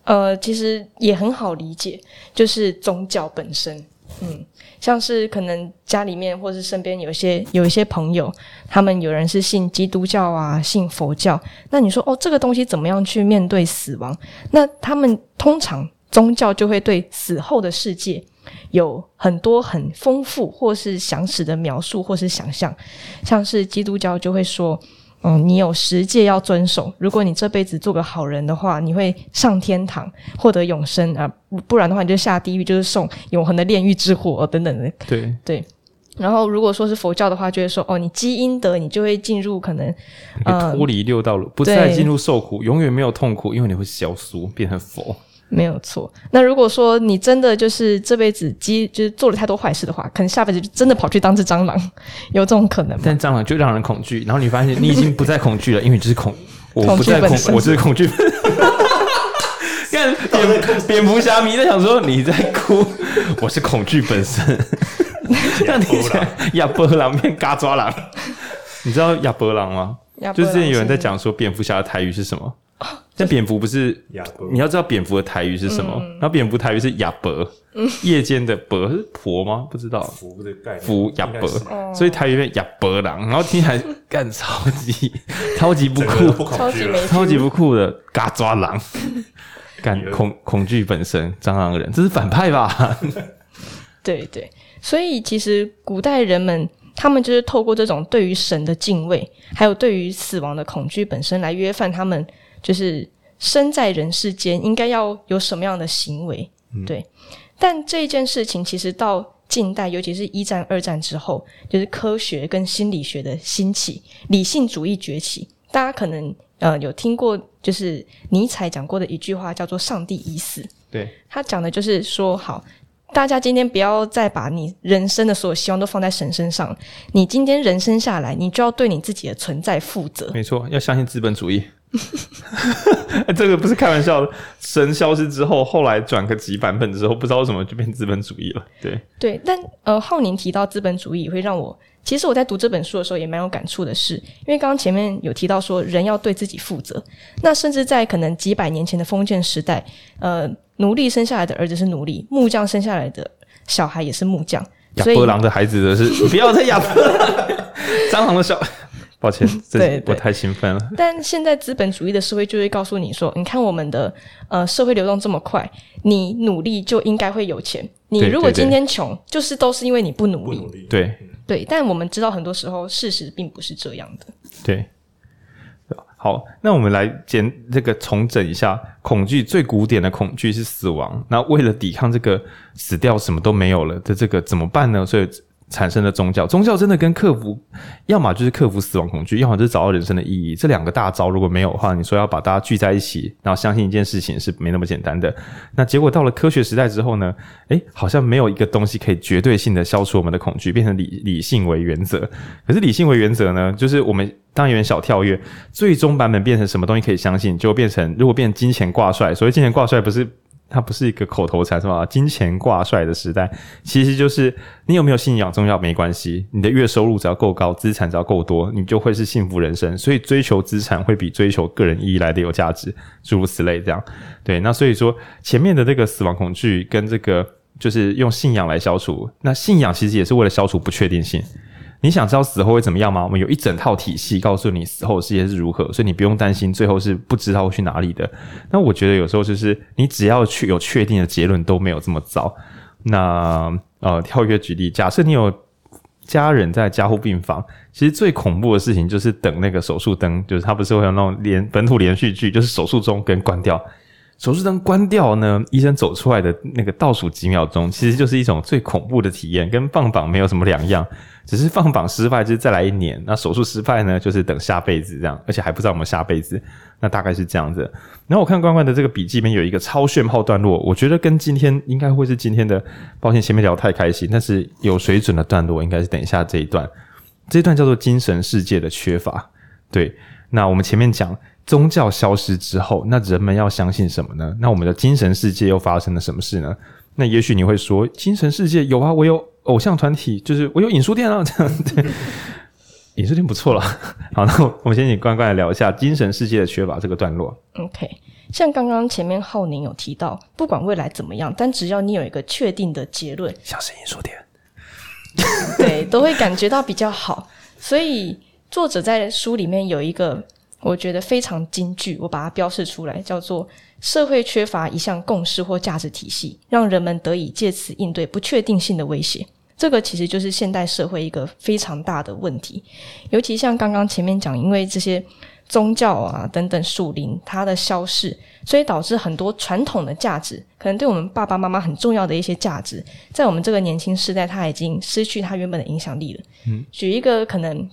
[SPEAKER 2] 呃，其实也很好理解，就是宗教本身。嗯，像是可能家里面或是身边有一些有一些朋友，他们有人是信基督教啊，信佛教。那你说哦，这个东西怎么样去面对死亡？那他们通常宗教就会对死后的世界有很多很丰富或是详实的描述或是想象，像是基督教就会说。嗯，你有十戒要遵守。如果你这辈子做个好人的话，你会上天堂，获得永生啊！不然的话，你就下地狱，就是送永恒的炼狱之火等等的。
[SPEAKER 3] 对对。
[SPEAKER 2] 然后，如果说是佛教的话，就会说哦，你积阴德，你就会进入可能
[SPEAKER 3] 脱离六道路，不再进入受苦，永远没有痛苦，因为你会消俗变成佛。
[SPEAKER 2] 没有错。那如果说你真的就是这辈子积就是做了太多坏事的话，可能下辈子就真的跑去当只蟑螂，有这种可能吗？
[SPEAKER 3] 但蟑螂就让人恐惧，然后你发现你已经不再恐惧了，因为你就是恐，我不再恐，我就是恐惧。看蝙蝙蝠侠迷在想说你在哭，我是恐惧本身。那你讲亚伯狼变嘎抓狼，你知道亚伯狼吗？就是之前有人在讲说蝙蝠侠的台语是什么？但蝙蝠不是，你要知道蝙蝠的台语是什么？然后蝙蝠台语是亚伯，夜间的伯是婆吗？不知道，福亚伯，所以台语变亚伯狼，然后听起来 干超级超级不酷，超级不酷的嘎抓狼，干恐恐惧本身蟑螂人，这是反派吧？
[SPEAKER 2] 对对，所以其实古代人们他们就是透过这种对于神的敬畏，还有对于死亡的恐惧本身来约范他们。就是生在人世间应该要有什么样的行为，嗯、对。但这件事情其实到近代，尤其是一战、二战之后，就是科学跟心理学的兴起，理性主义崛起。大家可能呃有听过，就是尼采讲过的一句话，叫做“上帝已死”。
[SPEAKER 3] 对，
[SPEAKER 2] 他讲的就是说，好，大家今天不要再把你人生的所有希望都放在神身上。你今天人生下来，你就要对你自己的存在负责。
[SPEAKER 3] 没错，要相信资本主义。这个不是开玩笑的。神消失之后，后来转个几版本之后，不知道为什么就变资本主义了。对
[SPEAKER 2] 对，但呃，浩宁提到资本主义，也会让我其实我在读这本书的时候也蛮有感触的是，因为刚刚前面有提到说人要对自己负责，那甚至在可能几百年前的封建时代，呃，奴隶生下来的儿子是奴隶，木匠生下来的小孩也是木匠。
[SPEAKER 3] 亚伯郎的孩子的是，不要再亚伯郎，蟑螂的小。抱歉，这我太兴奋了。
[SPEAKER 2] 但现在资本主义的社会就会告诉你说：“你看我们的呃社会流动这么快，你努力就应该会有钱。你如果今天穷，就是都是因为你不努力。努力”
[SPEAKER 3] 对
[SPEAKER 2] 对，但我们知道很多时候事实并不是这样的。
[SPEAKER 3] 对，好，那我们来简这个重整一下恐惧。最古典的恐惧是死亡。那为了抵抗这个死掉什么都没有了的这个怎么办呢？所以。产生的宗教，宗教真的跟克服，要么就是克服死亡恐惧，要么就是找到人生的意义。这两个大招如果没有的话，你说要把大家聚在一起，然后相信一件事情是没那么简单的。那结果到了科学时代之后呢？诶，好像没有一个东西可以绝对性的消除我们的恐惧，变成理理性为原则。可是理性为原则呢，就是我们当然有点小跳跃，最终版本变成什么东西可以相信，就变成如果变成金钱挂帅，所谓金钱挂帅不是。它不是一个口头禅，是吧？金钱挂帅的时代，其实就是你有没有信仰宗教没关系，你的月收入只要够高，资产只要够多，你就会是幸福人生。所以追求资产会比追求个人意义来的有价值，诸如此类这样。对，那所以说前面的这个死亡恐惧跟这个就是用信仰来消除，那信仰其实也是为了消除不确定性。你想知道死后会怎么样吗？我们有一整套体系告诉你死后的世界是如何，所以你不用担心最后是不知道会去哪里的。那我觉得有时候就是你只要去有确定的结论都没有这么糟。那呃，跳跃举例，假设你有家人在加护病房，其实最恐怖的事情就是等那个手术灯，就是它不是会有那种连本土连续剧，就是手术中跟关掉。手术灯关掉呢，医生走出来的那个倒数几秒钟，其实就是一种最恐怖的体验，跟放榜没有什么两样。只是放榜失败就是再来一年，那手术失败呢，就是等下辈子这样，而且还不知道我们下辈子。那大概是这样子。然后我看关关的这个笔记里面有一个超炫炮段落，我觉得跟今天应该会是今天的。抱歉前面聊得太开心，但是有水准的段落应该是等一下这一段。这一段叫做精神世界的缺乏。对，那我们前面讲。宗教消失之后，那人们要相信什么呢？那我们的精神世界又发生了什么事呢？那也许你会说，精神世界有啊，我有偶像团体，就是我有影书店啊，这样对，影书店不错了。好，那我们先请关关来聊一下精神世界的缺乏这个段落。
[SPEAKER 2] OK，像刚刚前面浩宁有提到，不管未来怎么样，但只要你有一个确定的结论，
[SPEAKER 3] 像是影书店，
[SPEAKER 2] 对，都会感觉到比较好。所以作者在书里面有一个。我觉得非常金句，我把它标示出来，叫做“社会缺乏一项共识或价值体系，让人们得以借此应对不确定性的威胁”。这个其实就是现代社会一个非常大的问题。尤其像刚刚前面讲，因为这些宗教啊等等树林它的消逝，所以导致很多传统的价值，可能对我们爸爸妈妈很重要的一些价值，在我们这个年轻时代，它已经失去它原本的影响力了。嗯，举一个可能。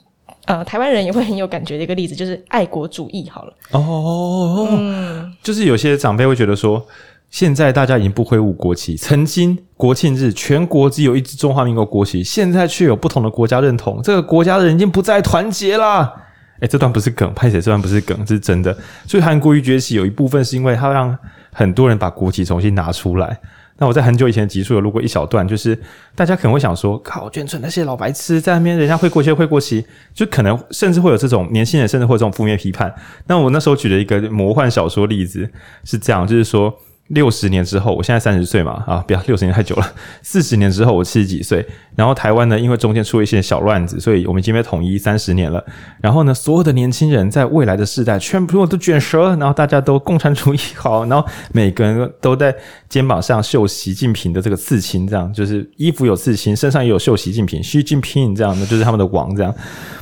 [SPEAKER 2] 呃，台湾人也会很有感觉的一个例子，就是爱国主义。好了，
[SPEAKER 3] 哦，嗯，就是有些长辈会觉得说，现在大家已经不挥舞国旗，曾经国庆日全国只有一支中华民国国旗，现在却有不同的国家认同，这个国家的人已经不再团结啦。诶，这段不是梗，拍谢，这段不是梗，这是真的。所以韩国瑜崛起有一部分是因为他让很多人把国旗重新拿出来。那我在很久以前的集数有录过一小段，就是大家可能会想说，靠，卷村那些老白痴在那边，人家会过期会过期，就可能甚至会有这种年轻人，甚至会有这种负面批判。那我那时候举了一个魔幻小说例子，是这样，就是说。六十年之后，我现在三十岁嘛，啊，不要六十年太久了。四十年之后，我七十几岁。然后台湾呢，因为中间出了一些小乱子，所以我们已经被统一三十年了。然后呢，所有的年轻人在未来的世代，全部都卷舌，然后大家都共产主义好，然后每个人都在肩膀上绣习近平的这个刺青，这样就是衣服有刺青，身上也有绣习近平，习近平这样的，就是他们的王这样。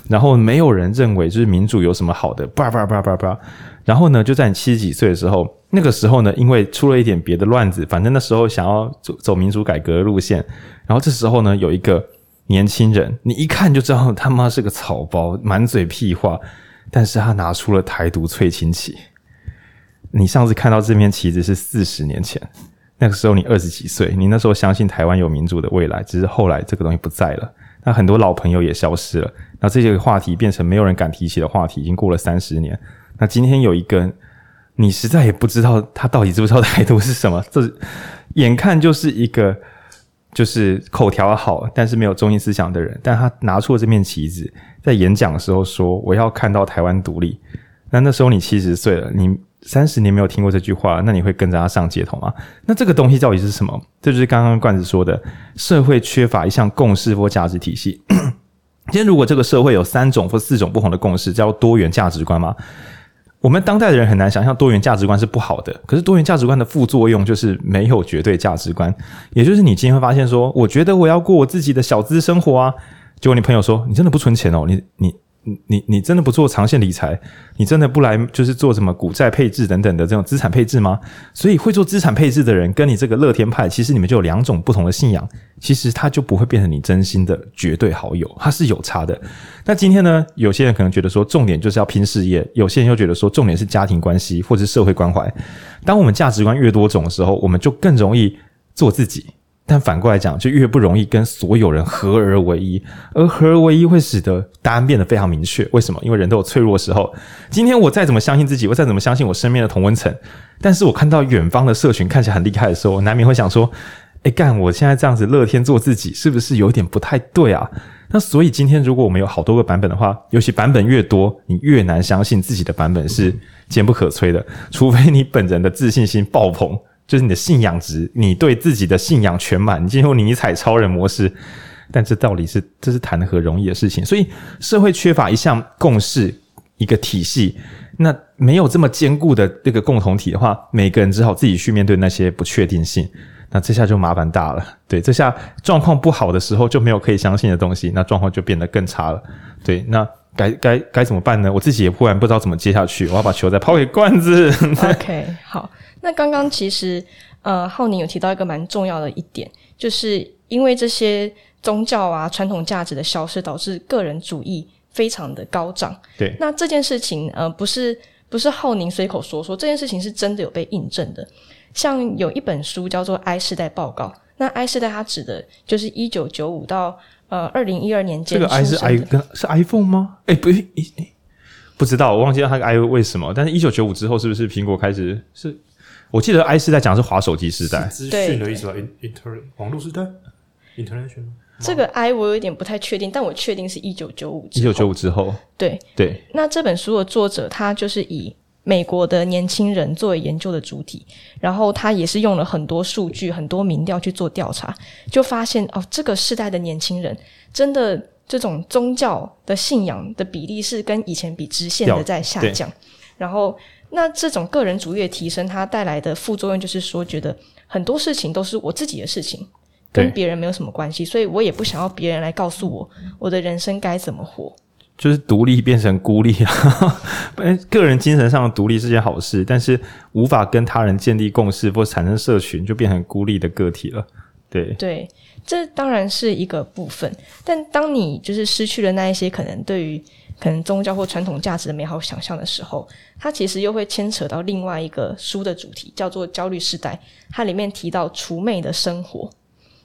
[SPEAKER 3] 然后没有人认为就是民主有什么好的，叭叭叭叭叭。然后呢，就在你七十几岁的时候。那个时候呢，因为出了一点别的乱子，反正那时候想要走走民主改革路线，然后这时候呢，有一个年轻人，你一看就知道他妈是个草包，满嘴屁话，但是他拿出了台独翠青旗。你上次看到这面旗子是四十年前，那个时候你二十几岁，你那时候相信台湾有民主的未来，只是后来这个东西不在了，那很多老朋友也消失了，那这些话题变成没有人敢提起的话题，已经过了三十年，那今天有一根。你实在也不知道他到底知不知道台独是什么，这眼看就是一个就是口条好，但是没有中心思想的人，但他拿出了这面旗子，在演讲的时候说我要看到台湾独立。那那时候你七十岁了，你三十年没有听过这句话，那你会跟着他上街头吗？那这个东西到底是什么？这就是刚刚冠子说的，社会缺乏一项共识或价值体系。今天如果这个社会有三种或四种不同的共识，叫多元价值观吗？我们当代的人很难想象多元价值观是不好的。可是多元价值观的副作用就是没有绝对价值观，也就是你今天会发现说，我觉得我要过我自己的小资生活啊，结果你朋友说你真的不存钱哦，你你。你你真的不做长线理财？你真的不来就是做什么股债配置等等的这种资产配置吗？所以会做资产配置的人，跟你这个乐天派，其实你们就有两种不同的信仰，其实他就不会变成你真心的绝对好友，他是有差的。那今天呢，有些人可能觉得说重点就是要拼事业，有些人又觉得说重点是家庭关系或者是社会关怀。当我们价值观越多种的时候，我们就更容易做自己。但反过来讲，就越不容易跟所有人合而为一，而合而为一会使得答案变得非常明确。为什么？因为人都有脆弱的时候。今天我再怎么相信自己，我再怎么相信我身边的同温层，但是我看到远方的社群看起来很厉害的时候，我难免会想说：“哎，干！我现在这样子乐天做自己，是不是有点不太对啊？”那所以今天如果我们有好多个版本的话，尤其版本越多，你越难相信自己的版本是坚不可摧的，除非你本人的自信心爆棚。就是你的信仰值，你对自己的信仰全满，你进入尼采超人模式。但这到底是这是谈何容易的事情？所以社会缺乏一项共识，一个体系，那没有这么坚固的这个共同体的话，每个人只好自己去面对那些不确定性。那这下就麻烦大了。对，这下状况不好的时候就没有可以相信的东西，那状况就变得更差了。对，那该该该怎么办呢？我自己也忽然不知道怎么接下去。我要把球再抛给罐子。
[SPEAKER 2] OK，好。那刚刚其实，呃，浩宁有提到一个蛮重要的一点，就是因为这些宗教啊、传统价值的消失，导致个人主义非常的高涨。
[SPEAKER 3] 对，
[SPEAKER 2] 那这件事情，呃，不是不是浩宁随口说说，这件事情是真的有被印证的。像有一本书叫做《I 世代报告》，那 I 世代它指的就是一九九五到呃二零一二年。
[SPEAKER 3] 这个 I 是 I 跟是 iPhone 吗？哎，不是，不知道，我忘记了它个 I 为什么。但是，一九九五之后，是不是苹果开始是？我记得 I 是在讲的是滑手机时代，
[SPEAKER 1] 资讯的意思吧？Inter 网络时代，International。
[SPEAKER 2] 这个 I 我有点不太确定，但我确定是一九九五。
[SPEAKER 3] 一九九五之后，
[SPEAKER 2] 对
[SPEAKER 3] 对。
[SPEAKER 2] 那这本书的作者他就是以美国的年轻人作为研究的主体，然后他也是用了很多数据、很多民调去做调查，就发现哦，这个世代的年轻人真的这种宗教的信仰的比例是跟以前比直线的在下降，然后。那这种个人主义的提升，它带来的副作用就是说，觉得很多事情都是我自己的事情，跟别人没有什么关系，所以我也不想要别人来告诉我我的人生该怎么活。
[SPEAKER 3] 就是独立变成孤立啊！个人精神上的独立是件好事，但是无法跟他人建立共识或产生社群，就变成孤立的个体了。对
[SPEAKER 2] 对，这当然是一个部分，但当你就是失去了那一些可能对于。可能宗教或传统价值的美好想象的时候，它其实又会牵扯到另外一个书的主题，叫做“焦虑世代”。它里面提到“除魅的生活”，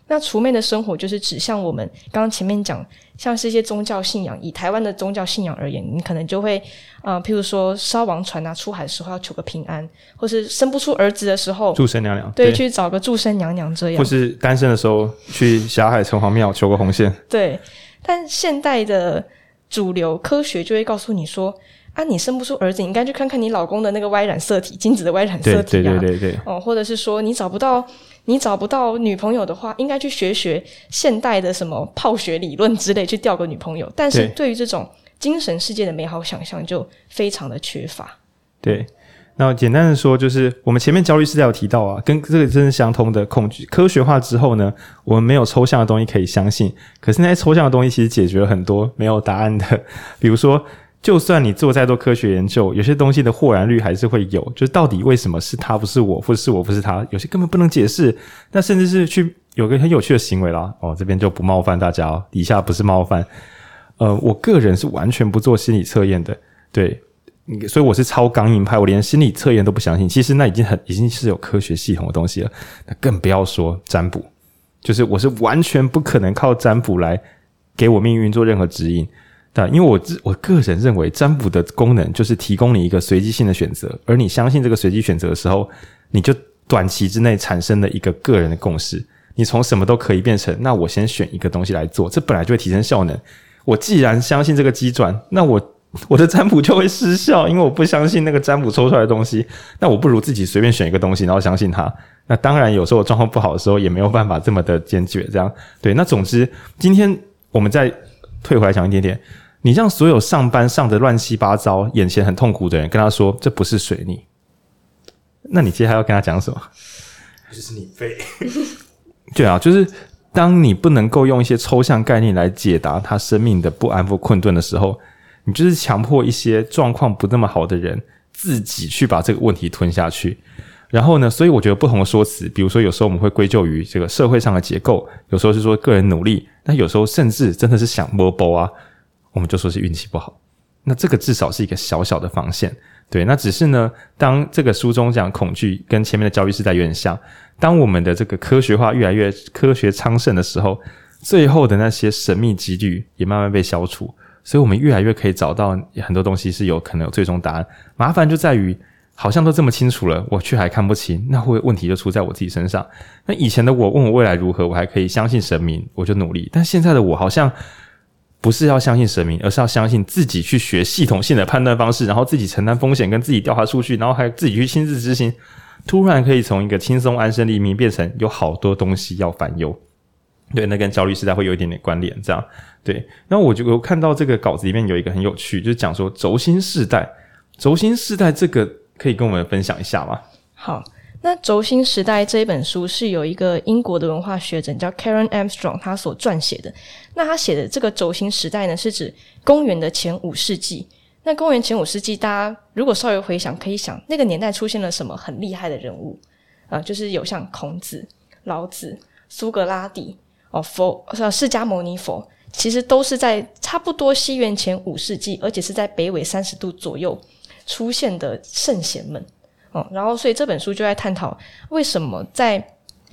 [SPEAKER 2] 那“除魅的生活”就是指向我们刚刚前面讲，像是一些宗教信仰，以台湾的宗教信仰而言，你可能就会啊、呃，譬如说烧王船啊，出海的时候要求个平安，或是生不出儿子的时候，
[SPEAKER 3] 祝生娘娘
[SPEAKER 2] 对，对，去找个祝生娘娘这样，
[SPEAKER 3] 或是单身的时候去霞海城隍庙求个红线。
[SPEAKER 2] 对，但现代的。主流科学就会告诉你说：“啊，你生不出儿子，你应该去看看你老公的那个 Y 染色体，精子的 Y 染色体啊。”
[SPEAKER 3] 对对对对对。
[SPEAKER 2] 哦，或者是说你找不到你找不到女朋友的话，应该去学学现代的什么泡学理论之类，去钓个女朋友。但是对于这种精神世界的美好想象，就非常的缺乏。
[SPEAKER 3] 对。那简单的说，就是我们前面焦虑是在有提到啊，跟这个真是相通的恐惧。科学化之后呢，我们没有抽象的东西可以相信。可是那些抽象的东西其实解决了很多没有答案的。比如说，就算你做再多科学研究，有些东西的豁然率还是会有。就是到底为什么是他不是我，或者是我不是他？有些根本不能解释。那甚至是去有个很有趣的行为啦。哦，这边就不冒犯大家哦，底下不是冒犯。呃，我个人是完全不做心理测验的。对。所以我是超刚硬派，我连心理测验都不相信。其实那已经很已经是有科学系统的东西了，那更不要说占卜。就是我是完全不可能靠占卜来给我命运做任何指引。但因为我自我个人认为，占卜的功能就是提供你一个随机性的选择，而你相信这个随机选择的时候，你就短期之内产生了一个个人的共识。你从什么都可以变成，那我先选一个东西来做，这本来就会提升效能。我既然相信这个机转，那我。我的占卜就会失效，因为我不相信那个占卜抽出来的东西。那我不如自己随便选一个东西，然后相信它。那当然，有时候我状况不好的时候，也没有办法这么的坚决。这样对。那总之，今天我们再退回来讲一点点，你让所有上班上的乱七八糟、眼前很痛苦的人，跟他说这不是水逆，那你接下来要跟他讲什么？
[SPEAKER 1] 就是你废。
[SPEAKER 3] 对啊，就是当你不能够用一些抽象概念来解答他生命的不安或困顿的时候。你就是强迫一些状况不那么好的人自己去把这个问题吞下去，然后呢，所以我觉得不同的说辞，比如说有时候我们会归咎于这个社会上的结构，有时候是说个人努力，那有时候甚至真的是想摸包啊，我们就说是运气不好。那这个至少是一个小小的防线，对。那只是呢，当这个书中讲恐惧跟前面的焦虑时代有点像，当我们的这个科学化越来越科学昌盛的时候，最后的那些神秘几率也慢慢被消除。所以，我们越来越可以找到很多东西是有可能有最终答案。麻烦就在于，好像都这么清楚了，我却还看不清，那会问题就出在我自己身上。那以前的我问我未来如何，我还可以相信神明，我就努力。但现在的我好像不是要相信神明，而是要相信自己去学系统性的判断方式，然后自己承担风险，跟自己调查数据，然后还自己去亲自执行。突然可以从一个轻松安身立命，变成有好多东西要烦忧。对，那跟焦虑时代会有一点点关联，这样。对，那我就我看到这个稿子里面有一个很有趣，就是讲说轴心世代，轴心世代这个可以跟我们分享一下吗？
[SPEAKER 2] 好，那轴心时代这一本书是有一个英国的文化学者叫 Karen Armstrong 他所撰写的。那他写的这个轴心时代呢，是指公元的前五世纪。那公元前五世纪，大家如果稍微回想，可以想那个年代出现了什么很厉害的人物啊、就是有像孔子、老子、苏格拉底。哦，佛是释迦牟尼佛，其实都是在差不多西元前五世纪，而且是在北纬三十度左右出现的圣贤们。哦，然后所以这本书就在探讨为什么在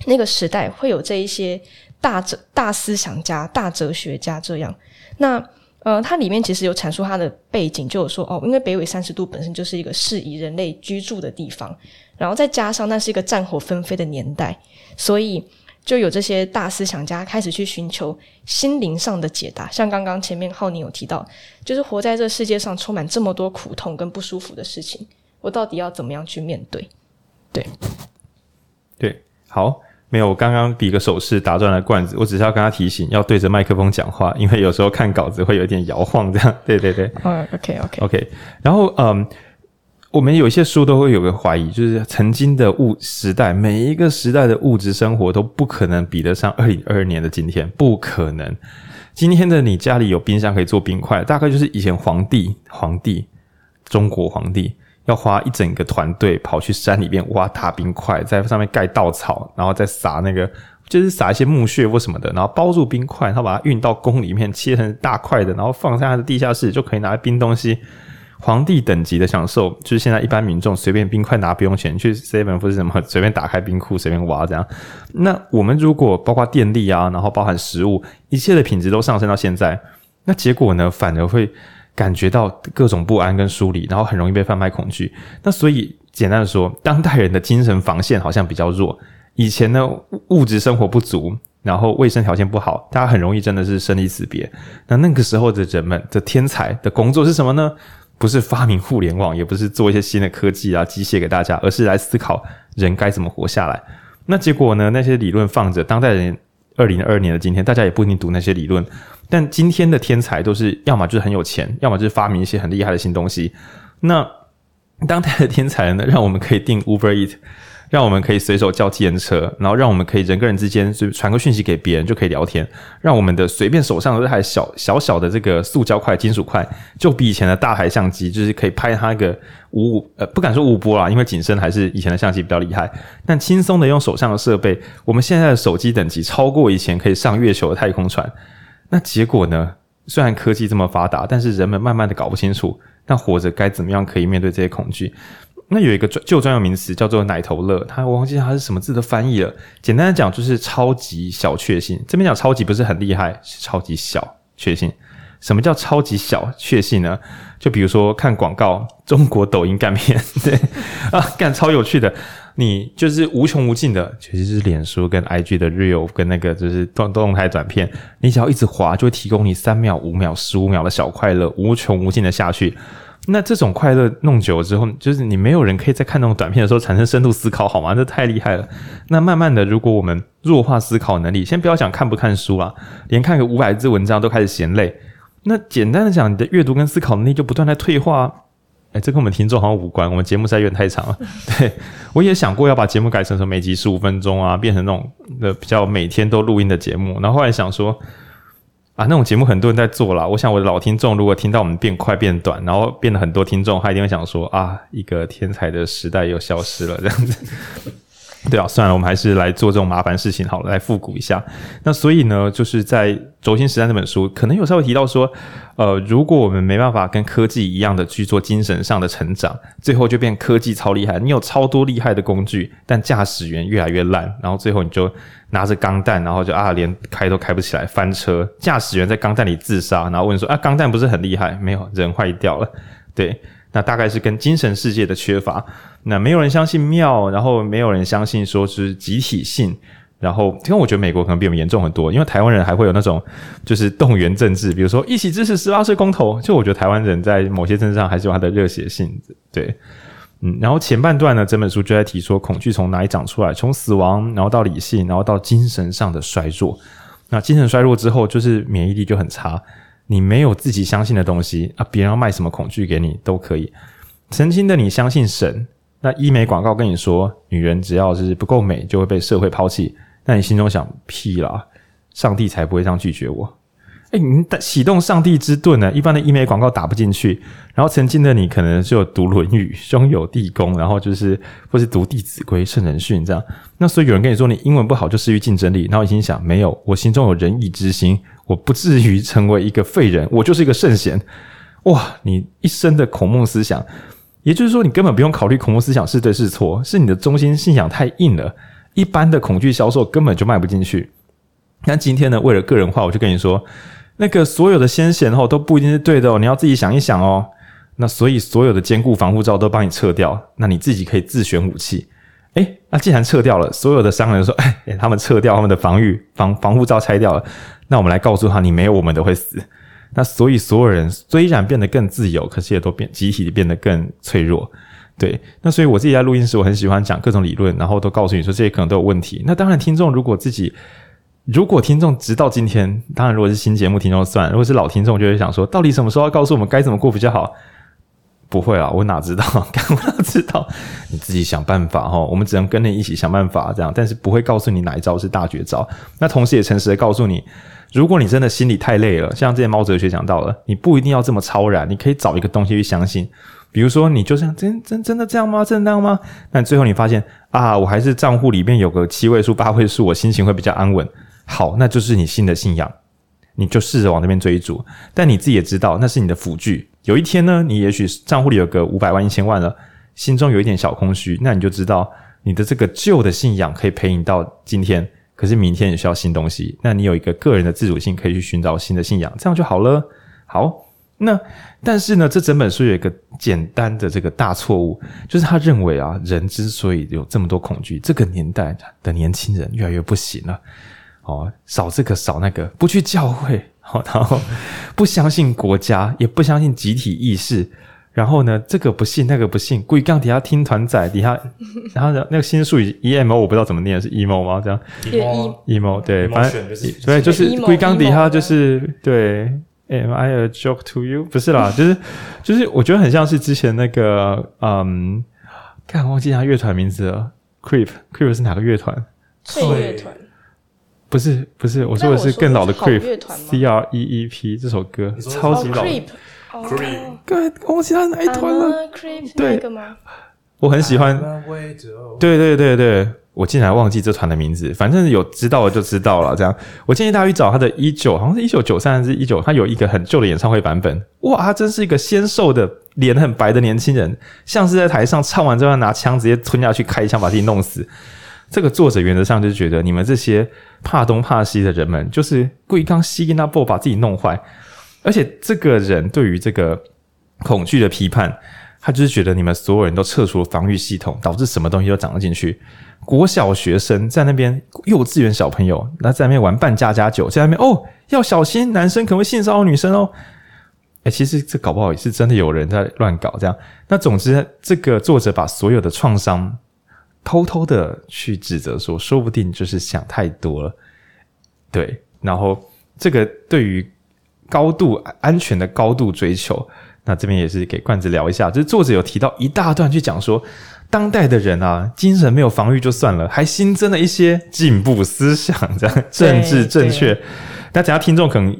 [SPEAKER 2] 那个时代会有这一些大哲、大思想家、大哲学家这样。那呃，它里面其实有阐述它的背景，就有说哦，因为北纬三十度本身就是一个适宜人类居住的地方，然后再加上那是一个战火纷飞的年代，所以。就有这些大思想家开始去寻求心灵上的解答，像刚刚前面浩宁有提到，就是活在这世界上充满这么多苦痛跟不舒服的事情，我到底要怎么样去面对？对，
[SPEAKER 3] 对，好，没有，我刚刚比个手势打断了罐子，我只是要跟他提醒，要对着麦克风讲话，因为有时候看稿子会有点摇晃，这样，对 对对，
[SPEAKER 2] 嗯
[SPEAKER 3] okay, okay. okay, 然后嗯。我们有一些书都会有个怀疑，就是曾经的物时代，每一个时代的物质生活都不可能比得上二零二二年的今天，不可能。今天的你家里有冰箱可以做冰块，大概就是以前皇帝、皇帝、中国皇帝要花一整个团队跑去山里面挖大冰块，在上面盖稻草，然后再撒那个，就是撒一些木屑或什么的，然后包住冰块，然后把它运到宫里面，切成大块的，然后放在它的地下室，就可以拿来冰东西。皇帝等级的享受，就是现在一般民众随便冰块拿不用钱，去 seven 或是什么随便打开冰库随便挖这样。那我们如果包括电力啊，然后包含食物，一切的品质都上升到现在，那结果呢，反而会感觉到各种不安跟疏离，然后很容易被贩卖恐惧。那所以简单的说，当代人的精神防线好像比较弱。以前呢，物质生活不足，然后卫生条件不好，大家很容易真的是生离死别。那那个时候的人们的天才的工作是什么呢？不是发明互联网，也不是做一些新的科技啊、机械给大家，而是来思考人该怎么活下来。那结果呢？那些理论放着，当代人二零二二年的今天，大家也不一定读那些理论。但今天的天才都是要么就是很有钱，要么就是发明一些很厉害的新东西。那当代的天才呢？让我们可以订 Uber Eat。让我们可以随手叫计程车，然后让我们可以人跟人之间就传个讯息给别人就可以聊天，让我们的随便手上的这台小小小的这个塑胶块、金属块，就比以前的大台相机，就是可以拍它一个无呃不敢说无波啦，因为景深还是以前的相机比较厉害，但轻松的用手上的设备，我们现在的手机等级超过以前可以上月球的太空船。那结果呢？虽然科技这么发达，但是人们慢慢的搞不清楚，那活着该怎么样可以面对这些恐惧。那有一个专旧专有名词叫做“奶头乐”，他我忘记它是什么字的翻译了。简单的讲，就是超级小确幸。这边讲超级不是很厉害，是超级小确幸。什么叫超级小确幸呢？就比如说看广告，中国抖音干片，对啊，干超有趣的。你就是无穷无尽的，其实是脸书跟 IG 的 Real 跟那个就是动动态短片，你只要一直滑，就会提供你三秒、五秒、十五秒的小快乐，无穷无尽的下去。那这种快乐弄久了之后，就是你没有人可以在看那种短片的时候产生深度思考，好吗？这太厉害了。那慢慢的，如果我们弱化思考能力，先不要讲看不看书啊，连看个五百字文章都开始嫌累。那简单的讲，你的阅读跟思考能力就不断在退化。哎，这跟我们听众好像无关。我们节目实在有点太长了。对，我也想过要把节目改成什么每集十五分钟啊，变成那种的比较每天都录音的节目。然后后来想说。啊，那种节目很多人在做啦。我想我的老听众如果听到我们变快变短，然后变了很多听众，他一定会想说啊，一个天才的时代又消失了这样子。对啊，算了，我们还是来做这种麻烦事情好了，来复古一下。那所以呢，就是在《轴心实战》这本书，可能有稍微提到说，呃，如果我们没办法跟科技一样的去做精神上的成长，最后就变科技超厉害，你有超多厉害的工具，但驾驶员越来越烂，然后最后你就拿着钢弹，然后就啊，连开都开不起来，翻车。驾驶员在钢弹里自杀，然后问说啊，钢弹不是很厉害？没有，人坏掉了。对。那大概是跟精神世界的缺乏，那没有人相信庙，然后没有人相信说是集体性，然后因为我觉得美国可能比我们严重很多，因为台湾人还会有那种就是动员政治，比如说一起支持十八岁公投，就我觉得台湾人在某些政治上还是有他的热血性子，对，嗯，然后前半段呢，整本书就在提说恐惧从哪里长出来，从死亡，然后到理性，然后到精神上的衰弱，那精神衰弱之后就是免疫力就很差。你没有自己相信的东西啊，别人要卖什么恐惧给你都可以。曾经的你相信神，那医美广告跟你说，女人只要是不够美就会被社会抛弃，那你心中想屁啦，上帝才不会这样拒绝我。诶，你启动上帝之盾呢？一般的医美广告打不进去。然后曾经的你可能就读《论语》，兄有弟恭，然后就是或是读《弟子规》《圣人训》这样。那所以有人跟你说你英文不好就失去竞争力，然后你心想没有，我心中有仁义之心。我不至于成为一个废人，我就是一个圣贤。哇，你一生的孔孟思想，也就是说，你根本不用考虑恐怖思想是对是错，是你的中心信仰太硬了，一般的恐惧销售根本就卖不进去。那今天呢，为了个人化，我就跟你说，那个所有的先贤哦都不一定是对的哦，你要自己想一想哦。那所以所有的坚固防护罩都帮你撤掉，那你自己可以自选武器。诶，那既然撤掉了，所有的商人说，诶，他们撤掉他们的防御防防护罩拆掉了。那我们来告诉他，你没有我们的会死。那所以所有人虽然变得更自由，可是也都变集体变得更脆弱。对，那所以我自己在录音时，我很喜欢讲各种理论，然后都告诉你说这些可能都有问题。那当然，听众如果自己如果听众直到今天，当然如果是新节目听众算，如果是老听众就会想说，到底什么时候要告诉我们该怎么过比较好？不会啊，我哪知道？干嘛知道？你自己想办法哈。我们只能跟你一起想办法，这样，但是不会告诉你哪一招是大绝招。那同时也诚实的告诉你。如果你真的心里太累了，像这些猫哲学讲到了，你不一定要这么超然，你可以找一个东西去相信。比如说，你就这样真真真的这样吗？真的那样吗？但最后你发现啊，我还是账户里面有个七位数、八位数，我心情会比较安稳。好，那就是你新的信仰，你就试着往那边追逐。但你自己也知道，那是你的辅具。有一天呢，你也许账户里有个五百万、一千万了，心中有一点小空虚，那你就知道你的这个旧的信仰可以陪你到今天。可是明天也需要新东西，那你有一个个人的自主性，可以去寻找新的信仰，这样就好了。好，那但是呢，这整本书有一个简单的这个大错误，就是他认为啊，人之所以有这么多恐惧，这个年代的年轻人越来越不行了。哦，少这个少那个，不去教会，然后不相信国家，也不相信集体意识。然后呢，这个不信，那个不信，故意杠底下听团仔底下，然后呢，那个新术语 emo 我不知道怎么念，是 emo 吗？这样
[SPEAKER 1] emo
[SPEAKER 3] emo 对，反正
[SPEAKER 1] 就是
[SPEAKER 3] 对，就是故意杠底下就是对，am I a joke to you？不是啦，就是就是我觉得很像是之前那个嗯，看忘记他乐团名字了，Creep，Creep 是哪个乐团？
[SPEAKER 2] 脆乐团？
[SPEAKER 3] 不是不是，我说的是更老的 Creep，C R E E P 这首歌超级老。
[SPEAKER 1] Creep，
[SPEAKER 3] 哥，忘记他是哪一团了。
[SPEAKER 2] Creep，对，个吗？
[SPEAKER 3] 我很喜欢。对对对对，我竟然忘记这团的名字。反正有知道的就知道了。这样，我建议大家去找他的一九，好像是一九九三还是一九，他有一个很旧的演唱会版本。哇，他真是一个纤瘦的脸很白的年轻人，像是在台上唱完之后拿枪直接吞下去开一枪把自己弄死。这个作者原则上就是觉得你们这些怕东怕西的人们，就是故意刚吸跟他波把自己弄坏。而且这个人对于这个恐惧的批判，他就是觉得你们所有人都撤除了防御系统，导致什么东西都长了进去。国小学生在那边，幼稚园小朋友那在那边玩扮家家酒，在那边哦，要小心，男生可能会性骚扰女生哦。哎，其实这搞不好也是真的有人在乱搞这样。那总之，这个作者把所有的创伤偷偷的去指责说，说不定就是想太多了。对，然后这个对于高度安全的高度追求，那这边也是给罐子聊一下，就是作者有提到一大段去讲说，当代的人啊，精神没有防御就算了，还新增了一些进步思想，这样政治正确。那等下听众可能。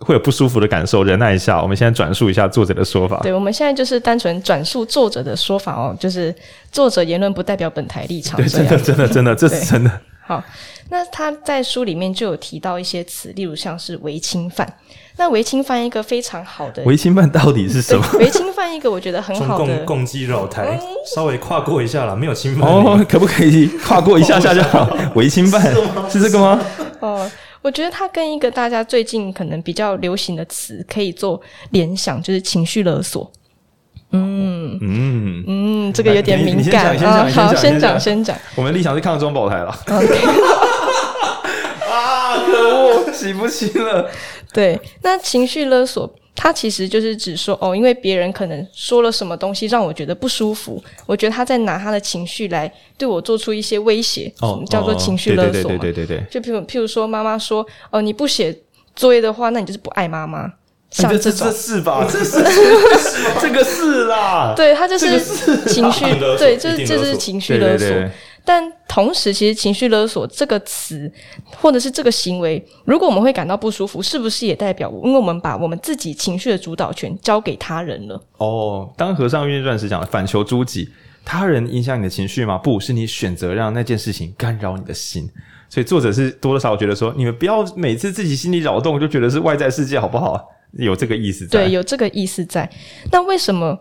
[SPEAKER 3] 会有不舒服的感受，忍耐一下。我们现在转述一下作者的说法。
[SPEAKER 2] 对，我们现在就是单纯转述作者的说法哦，就是作者言论不代表本台立场。
[SPEAKER 3] 对，真的，真的，真的，这是真的。
[SPEAKER 2] 好，那他在书里面就有提到一些词，例如像是“微侵犯”。那“微侵犯”一个非常好的“
[SPEAKER 3] 微侵犯”到底是什么？“
[SPEAKER 2] 微侵犯”一个我觉得很好的
[SPEAKER 1] 中共共机绕台，稍微跨过一下了，没有侵犯
[SPEAKER 3] 哦，可不可以跨过一下下就好？“ 微侵犯”是这个吗？
[SPEAKER 2] 哦。我觉得它跟一个大家最近可能比较流行的词可以做联想，就是情绪勒索。嗯嗯嗯，这个有点敏感啊。好，先讲先讲。
[SPEAKER 3] 我们立场是抗中保台了。啊，可恶，洗不清了。
[SPEAKER 2] 对，那情绪勒索。他其实就是指说，哦，因为别人可能说了什么东西让我觉得不舒服，我觉得他在拿他的情绪来对我做出一些威胁，
[SPEAKER 3] 哦，
[SPEAKER 2] 叫做情绪勒索嘛。
[SPEAKER 3] 对对对对对对。
[SPEAKER 2] 就譬如譬如说，妈妈说，哦，你不写作业的话，那你就是不爱妈妈。像这种，
[SPEAKER 3] 这是吧？这 是这个是啦。
[SPEAKER 2] 对，他就是情绪，对，这这就是情绪勒索。但同时，其实“情绪勒索”这个词，或者是这个行为，如果我们会感到不舒服，是不是也代表，因为我们把我们自己情绪的主导权交给他人了？
[SPEAKER 3] 哦，当和尚运转时讲的“反求诸己”，他人影响你的情绪吗？不是，你选择让那件事情干扰你的心。所以作者是多多少少觉得说，你们不要每次自己心里扰动，就觉得是外在世界，好不好？有这个意思在。
[SPEAKER 2] 对，有这个意思在。那为什么？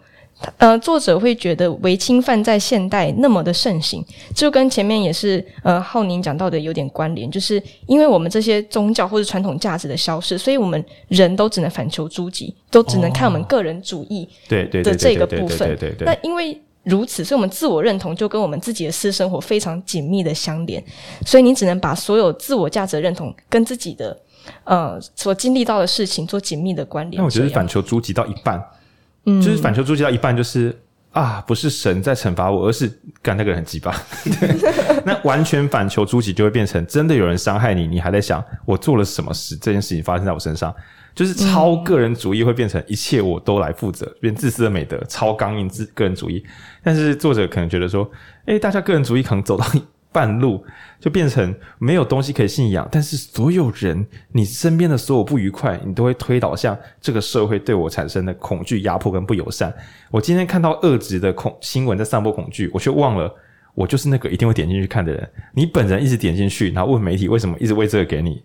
[SPEAKER 2] 呃，作者会觉得唯侵犯在现代那么的盛行，就跟前面也是呃浩宁讲到的有点关联，就是因为我们这些宗教或者传统价值的消失，所以我们人都只能反求诸己，都只能看我们个人主义对对的这个部分。那因为如此，所以我们自我认同就跟我们自己的私生活非常紧密的相连，所以你只能把所有自我价值的认同跟自己的呃所经历到的事情做紧密的关联。
[SPEAKER 3] 那我觉得反求诸己到一半。嗯，就是反求诸己到一半，就是啊，不是神在惩罚我，而是干那个人很鸡巴。那完全反求诸己，就会变成真的有人伤害你，你还在想我做了什么事？这件事情发生在我身上，就是超个人主义会变成一切我都来负责，变自私的美德，超刚硬自个人主义。但是作者可能觉得说，诶，大家个人主义可能走到半路就变成没有东西可以信仰，但是所有人，你身边的所有不愉快，你都会推导向这个社会对我产生的恐惧、压迫跟不友善。我今天看到恶质的恐新闻在散播恐惧，我却忘了我就是那个一定会点进去看的人。你本人一直点进去，然后问媒体为什么一直喂这个给你，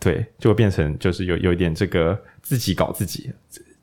[SPEAKER 3] 对，就会变成就是有有一点这个自己搞自己。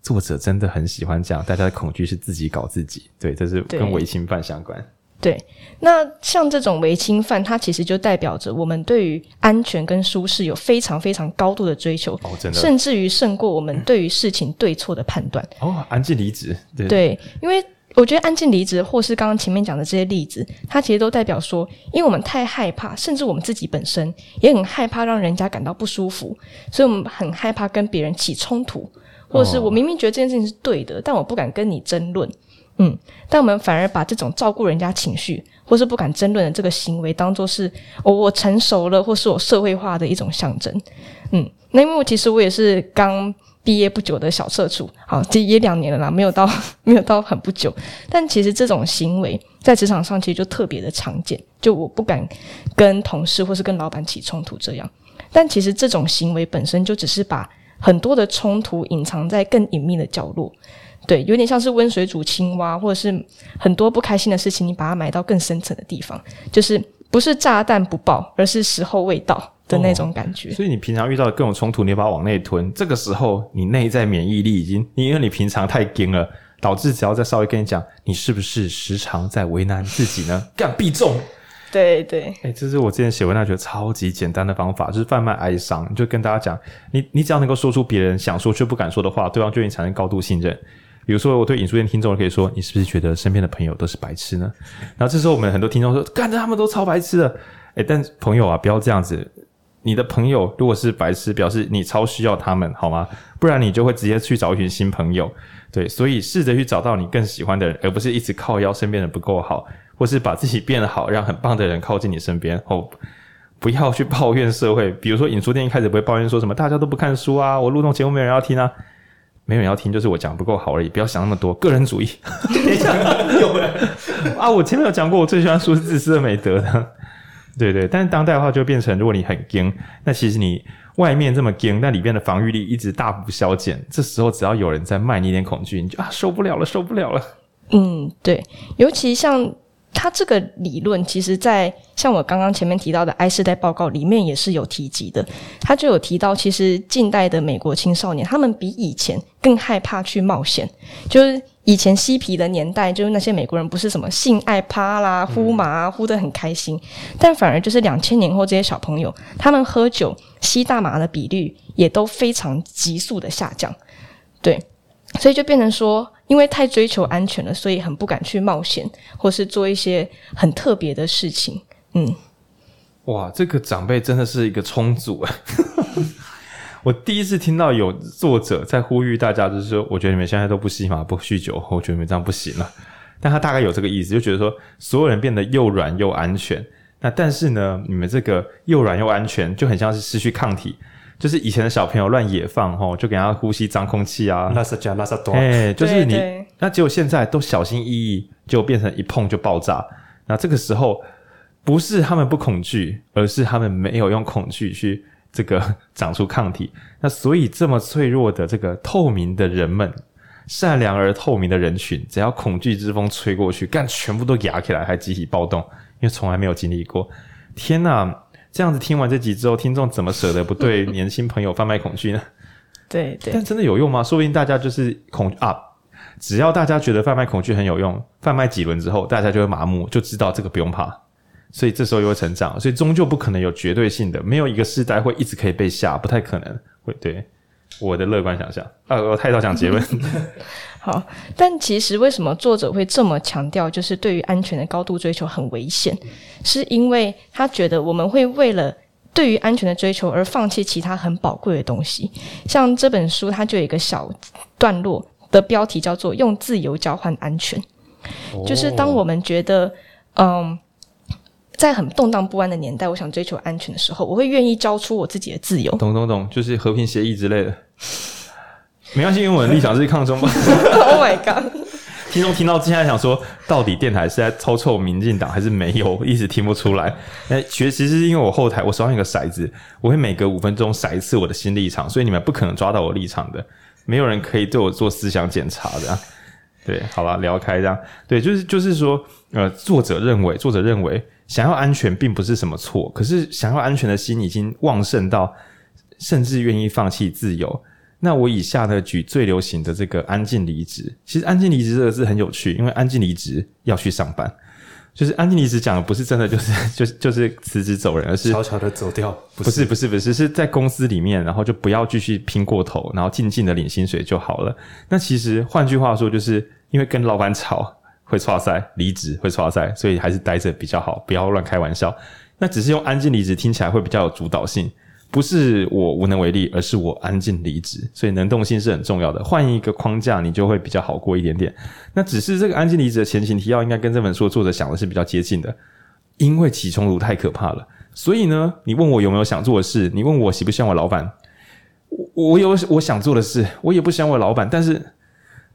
[SPEAKER 3] 作者真的很喜欢讲，大家的恐惧是自己搞自己，对，这是跟违侵犯相关。
[SPEAKER 2] 对，那像这种微侵犯，它其实就代表着我们对于安全跟舒适有非常非常高度的追求，
[SPEAKER 3] 哦，
[SPEAKER 2] 甚至于胜过我们对于事情对错的判断。
[SPEAKER 3] 哦，安静离职，对，
[SPEAKER 2] 对，因为我觉得安静离职，或是刚刚前面讲的这些例子，它其实都代表说，因为我们太害怕，甚至我们自己本身也很害怕让人家感到不舒服，所以我们很害怕跟别人起冲突，或者是我明明觉得这件事情是对的，但我不敢跟你争论。嗯，但我们反而把这种照顾人家情绪，或是不敢争论的这个行为，当做是我、我成熟了，或是我社会化的一种象征。嗯，那因为我其实我也是刚毕业不久的小社畜，好，这也两年了啦，没有到 没有到很不久。但其实这种行为在职场上其实就特别的常见，就我不敢跟同事或是跟老板起冲突这样。但其实这种行为本身就只是把很多的冲突隐藏在更隐秘的角落。对，有点像是温水煮青蛙，或者是很多不开心的事情，你把它埋到更深层的地方，就是不是炸弹不爆，而是时候未到的那种感觉。
[SPEAKER 3] 哦，所以你平常遇到的各种冲突，你把它往内吞，这个时候你内在免疫力已经，因为你平常太硬了，导致只要再稍微跟你讲，你是不是时常在为难自己呢？干必中。
[SPEAKER 2] 对对，
[SPEAKER 3] 哎、欸，这是我之前写文章觉得超级简单的方法，就是贩卖哀伤，就跟大家讲，你你只要能够说出别人想说却不敢说的话，对方就会产生高度信任。比如说，我对影书店听众可以说，你是不是觉得身边的朋友都是白痴呢？然后这时候我们很多听众说，干着他们都超白痴的。诶，但朋友啊，不要这样子。你的朋友如果是白痴，表示你超需要他们，好吗？不然你就会直接去找一群新朋友。对，所以试着去找到你更喜欢的人，而不是一直靠腰身边人不够好，或是把自己变得好，让很棒的人靠近你身边。哦，不要去抱怨社会。比如说，影书店一开始不会抱怨说什么大家都不看书啊，我录动节目没人要听啊。没有人要听，就是我讲不够好而已。不要想那么多，个人主义。有 人啊！我前面有讲过，我最喜欢书是自私的美德 的。对对，但是当代的话就变成，如果你很硬，那其实你外面这么硬，但里面的防御力一直大幅消减。这时候只要有人在卖你一点恐惧，你就啊受不了了，受不了了。
[SPEAKER 2] 嗯，对，尤其像。他这个理论，其实，在像我刚刚前面提到的 I 世代报告里面也是有提及的。他就有提到，其实近代的美国青少年，他们比以前更害怕去冒险。就是以前嬉皮的年代，就是那些美国人不是什么性爱趴啦、呼麻呼得很开心，但反而就是两千年后这些小朋友，他们喝酒、吸大麻的比率也都非常急速的下降。对，所以就变成说。因为太追求安全了，所以很不敢去冒险，或是做一些很特别的事情。嗯，
[SPEAKER 3] 哇，这个长辈真的是一个充足啊！我第一次听到有作者在呼吁大家，就是说，我觉得你们现在都不吸麻、不酗酒，我觉得你们这样不行了。但他大概有这个意思，就觉得说，所有人变得又软又安全。那但是呢，你们这个又软又安全，就很像是失去抗体。就是以前的小朋友乱野放吼，就给他呼吸脏空气啊，
[SPEAKER 1] 那是假，那是多。
[SPEAKER 3] 哎，就是你，那结果现在都小心翼翼，就变成一碰就爆炸。那这个时候不是他们不恐惧，而是他们没有用恐惧去这个长出抗体。那所以这么脆弱的这个透明的人们，善良而透明的人群，只要恐惧之风吹过去，干全部都压起来，还集体暴动，因为从来没有经历过。天哪！这样子听完这集之后，听众怎么舍得不对年轻朋友贩卖恐惧呢？
[SPEAKER 2] 对对，
[SPEAKER 3] 但真的有用吗？说不定大家就是恐啊，只要大家觉得贩卖恐惧很有用，贩卖几轮之后，大家就会麻木，就知道这个不用怕，所以这时候又会成长，所以终究不可能有绝对性的，没有一个世代会一直可以被吓，不太可能会对。我的乐观想象啊，我太早讲结论。
[SPEAKER 2] 好，但其实为什么作者会这么强调，就是对于安全的高度追求很危险，是因为他觉得我们会为了对于安全的追求而放弃其他很宝贵的东西。像这本书，它就有一个小段落的标题叫做“用自由交换安全”，就是当我们觉得嗯。在很动荡不安的年代，我想追求安全的时候，我会愿意交出我自己的自由。
[SPEAKER 3] 懂懂懂，就是和平协议之类的。没关系，因为我的立场是抗中吧。
[SPEAKER 2] Oh my god！
[SPEAKER 3] 听众听到现在想说，到底电台是在偷臭民进党还是没有？一直听不出来。诶，其实是因为我后台我手上有个骰子，我会每隔五分钟骰一次我的新立场，所以你们不可能抓到我立场的。没有人可以对我做思想检查的。对，好吧，聊开这样。对，就是就是说，呃，作者认为，作者认为。想要安全并不是什么错，可是想要安全的心已经旺盛到，甚至愿意放弃自由。那我以下呢，举最流行的这个安静离职。其实安静离职这个字很有趣，因为安静离职要去上班，就是安静离职讲的不是真的就是就是就是辞职走人，而是
[SPEAKER 1] 悄悄的走掉。
[SPEAKER 3] 不是不是不是，是在公司里面，然后就不要继续拼过头，然后静静的领薪水就好了。那其实换句话说，就是因为跟老板吵。会挫赛，离职会挫赛，所以还是待着比较好，不要乱开玩笑。那只是用安静离职听起来会比较有主导性，不是我无能为力，而是我安静离职，所以能动性是很重要的。换一个框架，你就会比较好过一点点。那只是这个安静离职的前情提要，应该跟这本书作者想的是比较接近的，因为起冲突太可怕了。所以呢，你问我有没有想做的事，你问我喜不喜欢我老板，我我有我想做的事，我也不喜欢我老板，但是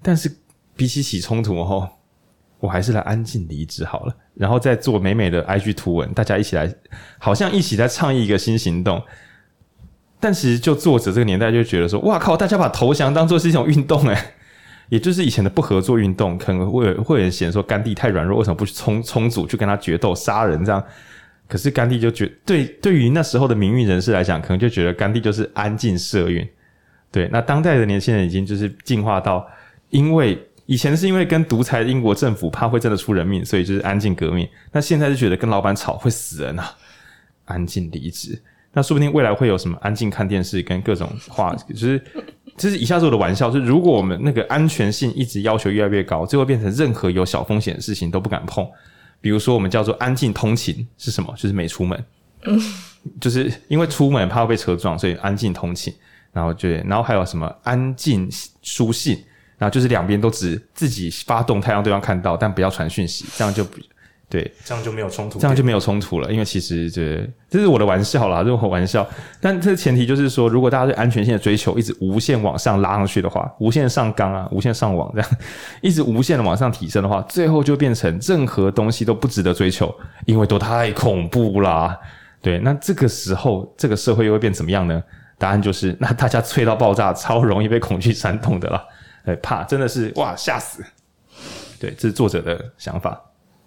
[SPEAKER 3] 但是比起起冲突哦。我还是来安静离职好了，然后再做美美的 IG 图文，大家一起来，好像一起在倡议一个新行动。但其实就作者这个年代就觉得说，哇靠，大家把投降当做是一种运动诶，也就是以前的不合作运动，可能会会有人嫌说甘地太软弱，为什么不去冲冲组去跟他决斗杀人这样？可是甘地就觉对对于那时候的民运人士来讲，可能就觉得甘地就是安静社运。对，那当代的年轻人已经就是进化到因为。以前是因为跟独裁英国政府怕会真的出人命，所以就是安静革命。那现在就觉得跟老板吵会死人啊，安静离职。那说不定未来会有什么安静看电视跟各种话，就是这是以下是我的玩笑，就是如果我们那个安全性一直要求越来越高，最后变成任何有小风险的事情都不敢碰。比如说，我们叫做安静通勤是什么？就是没出门，就是因为出门怕被车撞，所以安静通勤。然后就，然后还有什么安静书信，然后就是两边都只自己发动态让对方看到，但不要传讯息，这样就不。对，
[SPEAKER 1] 这样就没有冲突，
[SPEAKER 3] 这样就没有冲突了。因为其实这这是我的玩笑啦，这是我玩笑。但这个前提就是说，如果大家对安全性的追求一直无限往上拉上去的话，无限上纲啊，无限上网这样，一直无限的往上提升的话，最后就变成任何东西都不值得追求，因为都太恐怖啦。对，那这个时候这个社会又会变怎么样呢？答案就是，那大家催到爆炸，超容易被恐惧煽动的啦。对，怕真的是哇吓死。对，这是作者的想法。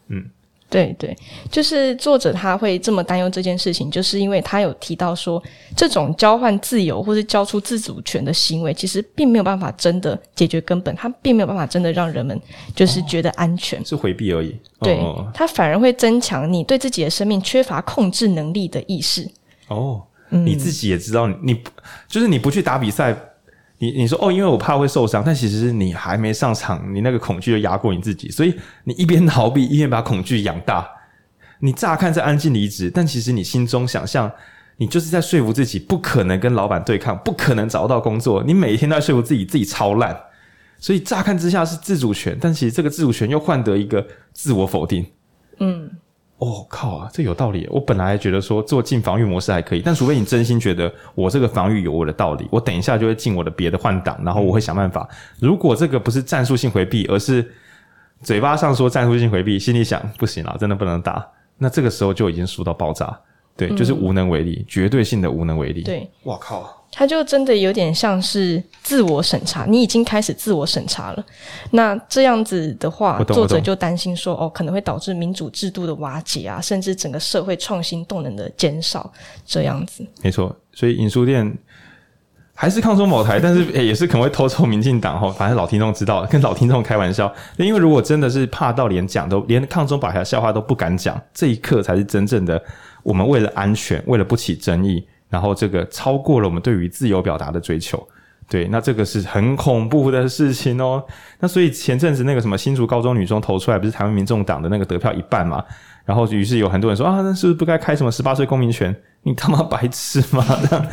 [SPEAKER 3] 嗯。
[SPEAKER 2] 对对，就是作者他会这么担忧这件事情，就是因为他有提到说，这种交换自由或是交出自主权的行为，其实并没有办法真的解决根本，他并没有办法真的让人们就是觉得安全，哦、
[SPEAKER 3] 是回避而已。
[SPEAKER 2] 对，他、哦、反而会增强你对自己的生命缺乏控制能力的意识。
[SPEAKER 3] 哦，嗯、你自己也知道，你就是你不去打比赛。你你说哦，因为我怕会受伤，但其实你还没上场，你那个恐惧就压过你自己，所以你一边逃避，一边把恐惧养大。你乍看是安静离职，但其实你心中想象，你就是在说服自己，不可能跟老板对抗，不可能找到工作。你每一天都在说服自己，自己超烂。所以乍看之下是自主权，但其实这个自主权又换得一个自我否定。嗯。哦靠啊，这有道理。我本来觉得说做进防御模式还可以，但除非你真心觉得我这个防御有我的道理，我等一下就会进我的别的换挡，然后我会想办法。如果这个不是战术性回避，而是嘴巴上说战术性回避，心里想不行啊，真的不能打，那这个时候就已经输到爆炸。对，就是无能为力，嗯、绝对性的无能为力。
[SPEAKER 2] 对，
[SPEAKER 3] 哇靠。
[SPEAKER 2] 他就真的有点像是自我审查，你已经开始自我审查了。那这样子的话，作者就担心说，哦，可能会导致民主制度的瓦解啊，甚至整个社会创新动能的减少。这样子，
[SPEAKER 3] 没错。所以影书店还是抗中保台，但是也是可能会偷抽民进党哈。反正老听众知道，跟老听众开玩笑。因为如果真的是怕到连讲都连抗中保台的笑话都不敢讲，这一刻才是真正的我们为了安全，为了不起争议。然后这个超过了我们对于自由表达的追求，对，那这个是很恐怖的事情哦。那所以前阵子那个什么新竹高中女中投出来，不是台湾民众党的那个得票一半嘛？然后于是有很多人说啊，那是不是不该开什么十八岁公民权？你他妈白痴吗？这样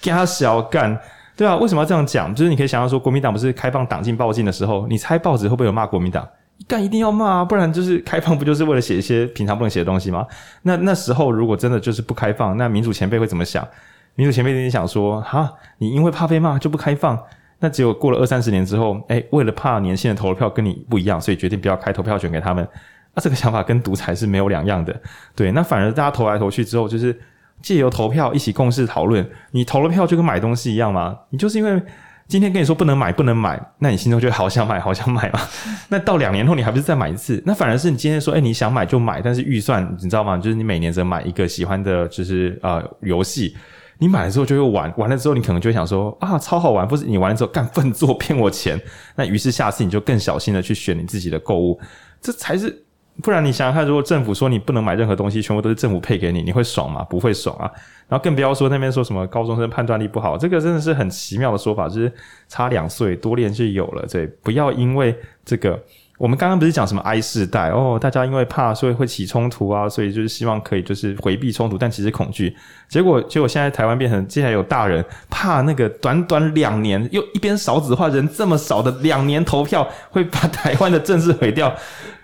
[SPEAKER 3] 给他小干，对啊，为什么要这样讲？就是你可以想象说，国民党不是开放党禁报禁的时候，你猜报纸会不会有骂国民党？但一定要骂啊，不然就是开放，不就是为了写一些平常不能写的东西吗？那那时候如果真的就是不开放，那民主前辈会怎么想？民主前辈一定想说：哈，你因为怕被骂就不开放？那只有过了二三十年之后，诶，为了怕年轻人投了票跟你不一样，所以决定不要开投票权给他们。那这个想法跟独裁是没有两样的。对，那反而大家投来投去之后，就是借由投票一起共事讨论。你投了票就跟买东西一样吗？你就是因为。今天跟你说不能买，不能买，那你心中就好想买，好想买嘛。那到两年后，你还不是再买一次？那反而是你今天说，哎、你想买就买，但是预算你知道吗？就是你每年只买一个喜欢的，就是呃游戏，你买了之后就会玩，玩了之后你可能就会想说啊，超好玩，不是你玩了之后干笨做骗我钱，那于是下次你就更小心的去选你自己的购物，这才是。不然你想想看，如果政府说你不能买任何东西，全部都是政府配给你，你会爽吗？不会爽啊！然后更不要说那边说什么高中生判断力不好，这个真的是很奇妙的说法，就是差两岁多练就有了。对，不要因为这个，我们刚刚不是讲什么 I 世代哦，大家因为怕所以会起冲突啊，所以就是希望可以就是回避冲突，但其实恐惧。结果结果现在台湾变成，竟然有大人怕那个短短两年又一边少子化，人这么少的两年投票会把台湾的政治毁掉。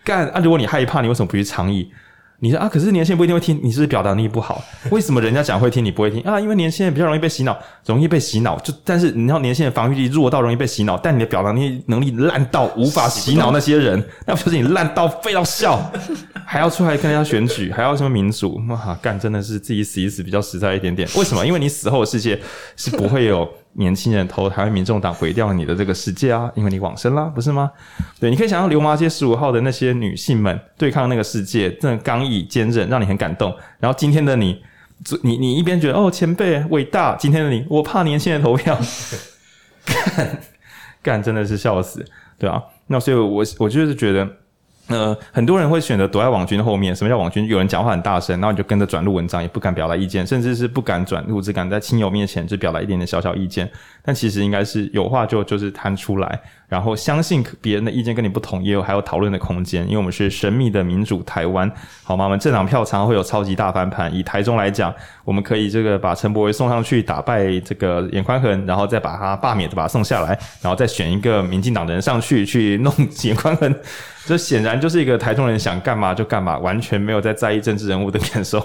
[SPEAKER 3] 干啊！如果你害怕，你为什么不去倡议？你说啊，可是年轻人不一定会听，你是不是表达能力不好？为什么人家讲会听，你不会听啊？因为年轻人比较容易被洗脑，容易被洗脑。就但是你知道，年轻人防御力弱到容易被洗脑，但你的表达能力能力烂到无法洗脑那些人，那不就是你烂到废到笑，还要出来跟人家选举，还要什么民主？哇，干真的是自己死一死比较实在一点点。为什么？因为你死后的世界是不会有。年轻人投台湾民众党毁掉你的这个世界啊，因为你往生啦，不是吗？对，你可以想象流麻街十五号的那些女性们对抗那个世界，真的刚毅坚韧，让你很感动。然后今天的你，你你一边觉得哦前辈伟大，今天的你我怕年轻人投票，干干真的是笑死，对啊。那所以我我就是觉得呃，很多人会选择躲在网军后面。什么叫网军？有人讲话很大声，然后你就跟着转录文章，也不敢表达意见，甚至是不敢转录，只敢在亲友面前就表达一点点小小意见。但其实应该是有话就就是谈出来，然后相信别人的意见跟你不同，也有还有讨论的空间。因为我们是神秘的民主台湾，好吗？我们政党票常常会有超级大翻盘。以台中来讲，我们可以这个把陈柏惟送上去打败这个严宽恒，然后再把他罢免的把他送下来，然后再选一个民进党的人上去去弄严宽恒。这显然就是一个台中人想干嘛就干嘛，完全没有在在意政治人物的感受。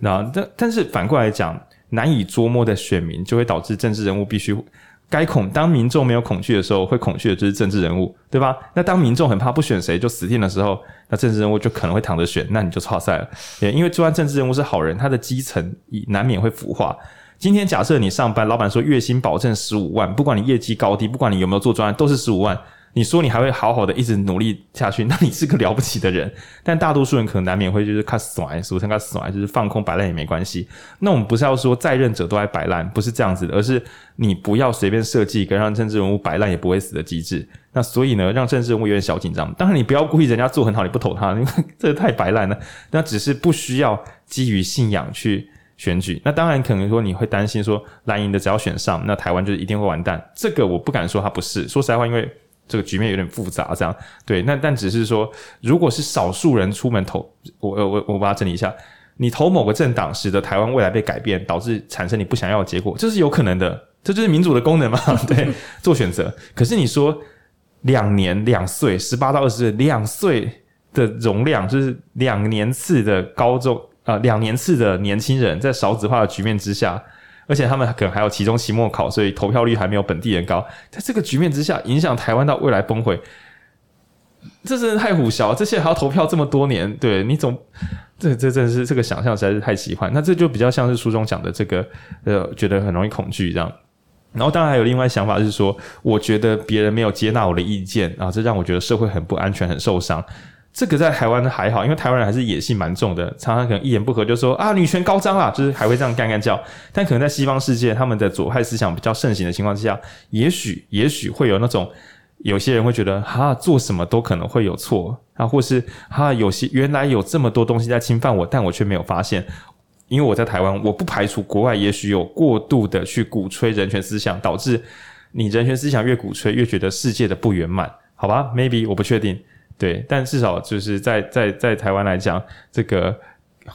[SPEAKER 3] 那但但是反过来讲，难以捉摸的选民就会导致政治人物必须该恐。当民众没有恐惧的时候，会恐惧的就是政治人物，对吧？那当民众很怕不选谁就死定的时候，那政治人物就可能会躺着选，那你就超赛了。因为就算政治人物是好人，他的基层难免会腐化。今天假设你上班，老板说月薪保证十五万，不管你业绩高低，不管你有没有做专案，都是十五万。你说你还会好好的一直努力下去，那你是个了不起的人。但大多数人可能难免会就是看甩，俗称看甩，就是放空摆烂也没关系。那我们不是要说在任者都爱摆烂，不是这样子的，而是你不要随便设计一个让政治人物摆烂也不会死的机制。那所以呢，让政治人物有点小紧张。当然你不要故意人家做很好你不投他，因为这太摆烂了。那只是不需要基于信仰去选举。那当然可能说你会担心说蓝营的只要选上，那台湾就一定会完蛋。这个我不敢说他不是。说实在话，因为。这个局面有点复杂，这样对，那但只是说，如果是少数人出门投，我我我把它整理一下，你投某个政党，使得台湾未来被改变，导致产生你不想要的结果，这是有可能的，这就是民主的功能嘛？对，做选择。可是你说两年两岁，十八到二十岁，两岁的容量，就是两年次的高中啊、呃，两年次的年轻人，在少子化的局面之下。而且他们可能还有期中、期末考，所以投票率还没有本地人高。在这个局面之下，影响台湾到未来崩溃，这真的太虎小了。这些还要投票这么多年，对你总这这真的是这个想象实在是太奇幻。那这就比较像是书中讲的这个呃，觉得很容易恐惧这样。然后当然还有另外想法是说，我觉得别人没有接纳我的意见啊，这让我觉得社会很不安全、很受伤。这个在台湾还好，因为台湾人还是野性蛮重的，常常可能一言不合就说啊，女权高涨啦，就是还会这样干干叫。但可能在西方世界，他们的左派思想比较盛行的情况之下，也许也许会有那种有些人会觉得哈，做什么都可能会有错啊，或是哈，有些原来有这么多东西在侵犯我，但我却没有发现。因为我在台湾，我不排除国外也许有过度的去鼓吹人权思想，导致你人权思想越鼓吹，越觉得世界的不圆满，好吧？Maybe 我不确定。对，但至少就是在在在台湾来讲，这个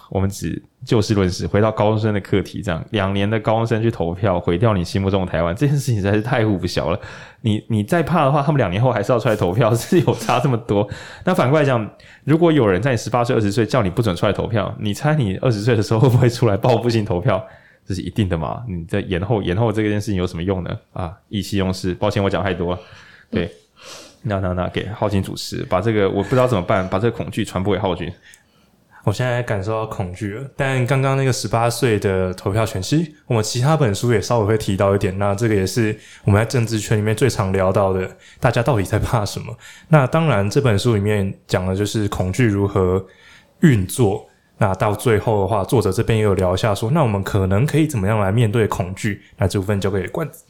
[SPEAKER 3] 我们只就事论事，回到高中生的课题，这样两年的高中生去投票，毁掉你心目中的台湾，这件事情实在是太不小了。你你再怕的话，他们两年后还是要出来投票，是有差这么多。那反过来讲，如果有人在你十八岁、二十岁叫你不准出来投票，你猜你二十岁的时候会不会出来报复性投票？这是一定的嘛？你在延后延后这件事情有什么用呢？啊，意气用事，抱歉，我讲太多了，对。那那那，给浩钧主持，把这个我不知道怎么办，把这个恐惧传播给浩钧。
[SPEAKER 1] 我现在感受到恐惧了，但刚刚那个十八岁的投票权，其实我们其他本书也稍微会提到一点。那这个也是我们在政治圈里面最常聊到的，大家到底在怕什么？那当然，这本书里面讲的就是恐惧如何运作。那到最后的话，作者这边也有聊一下说，那我们可能可以怎么样来面对恐惧？那这部分交给冠子。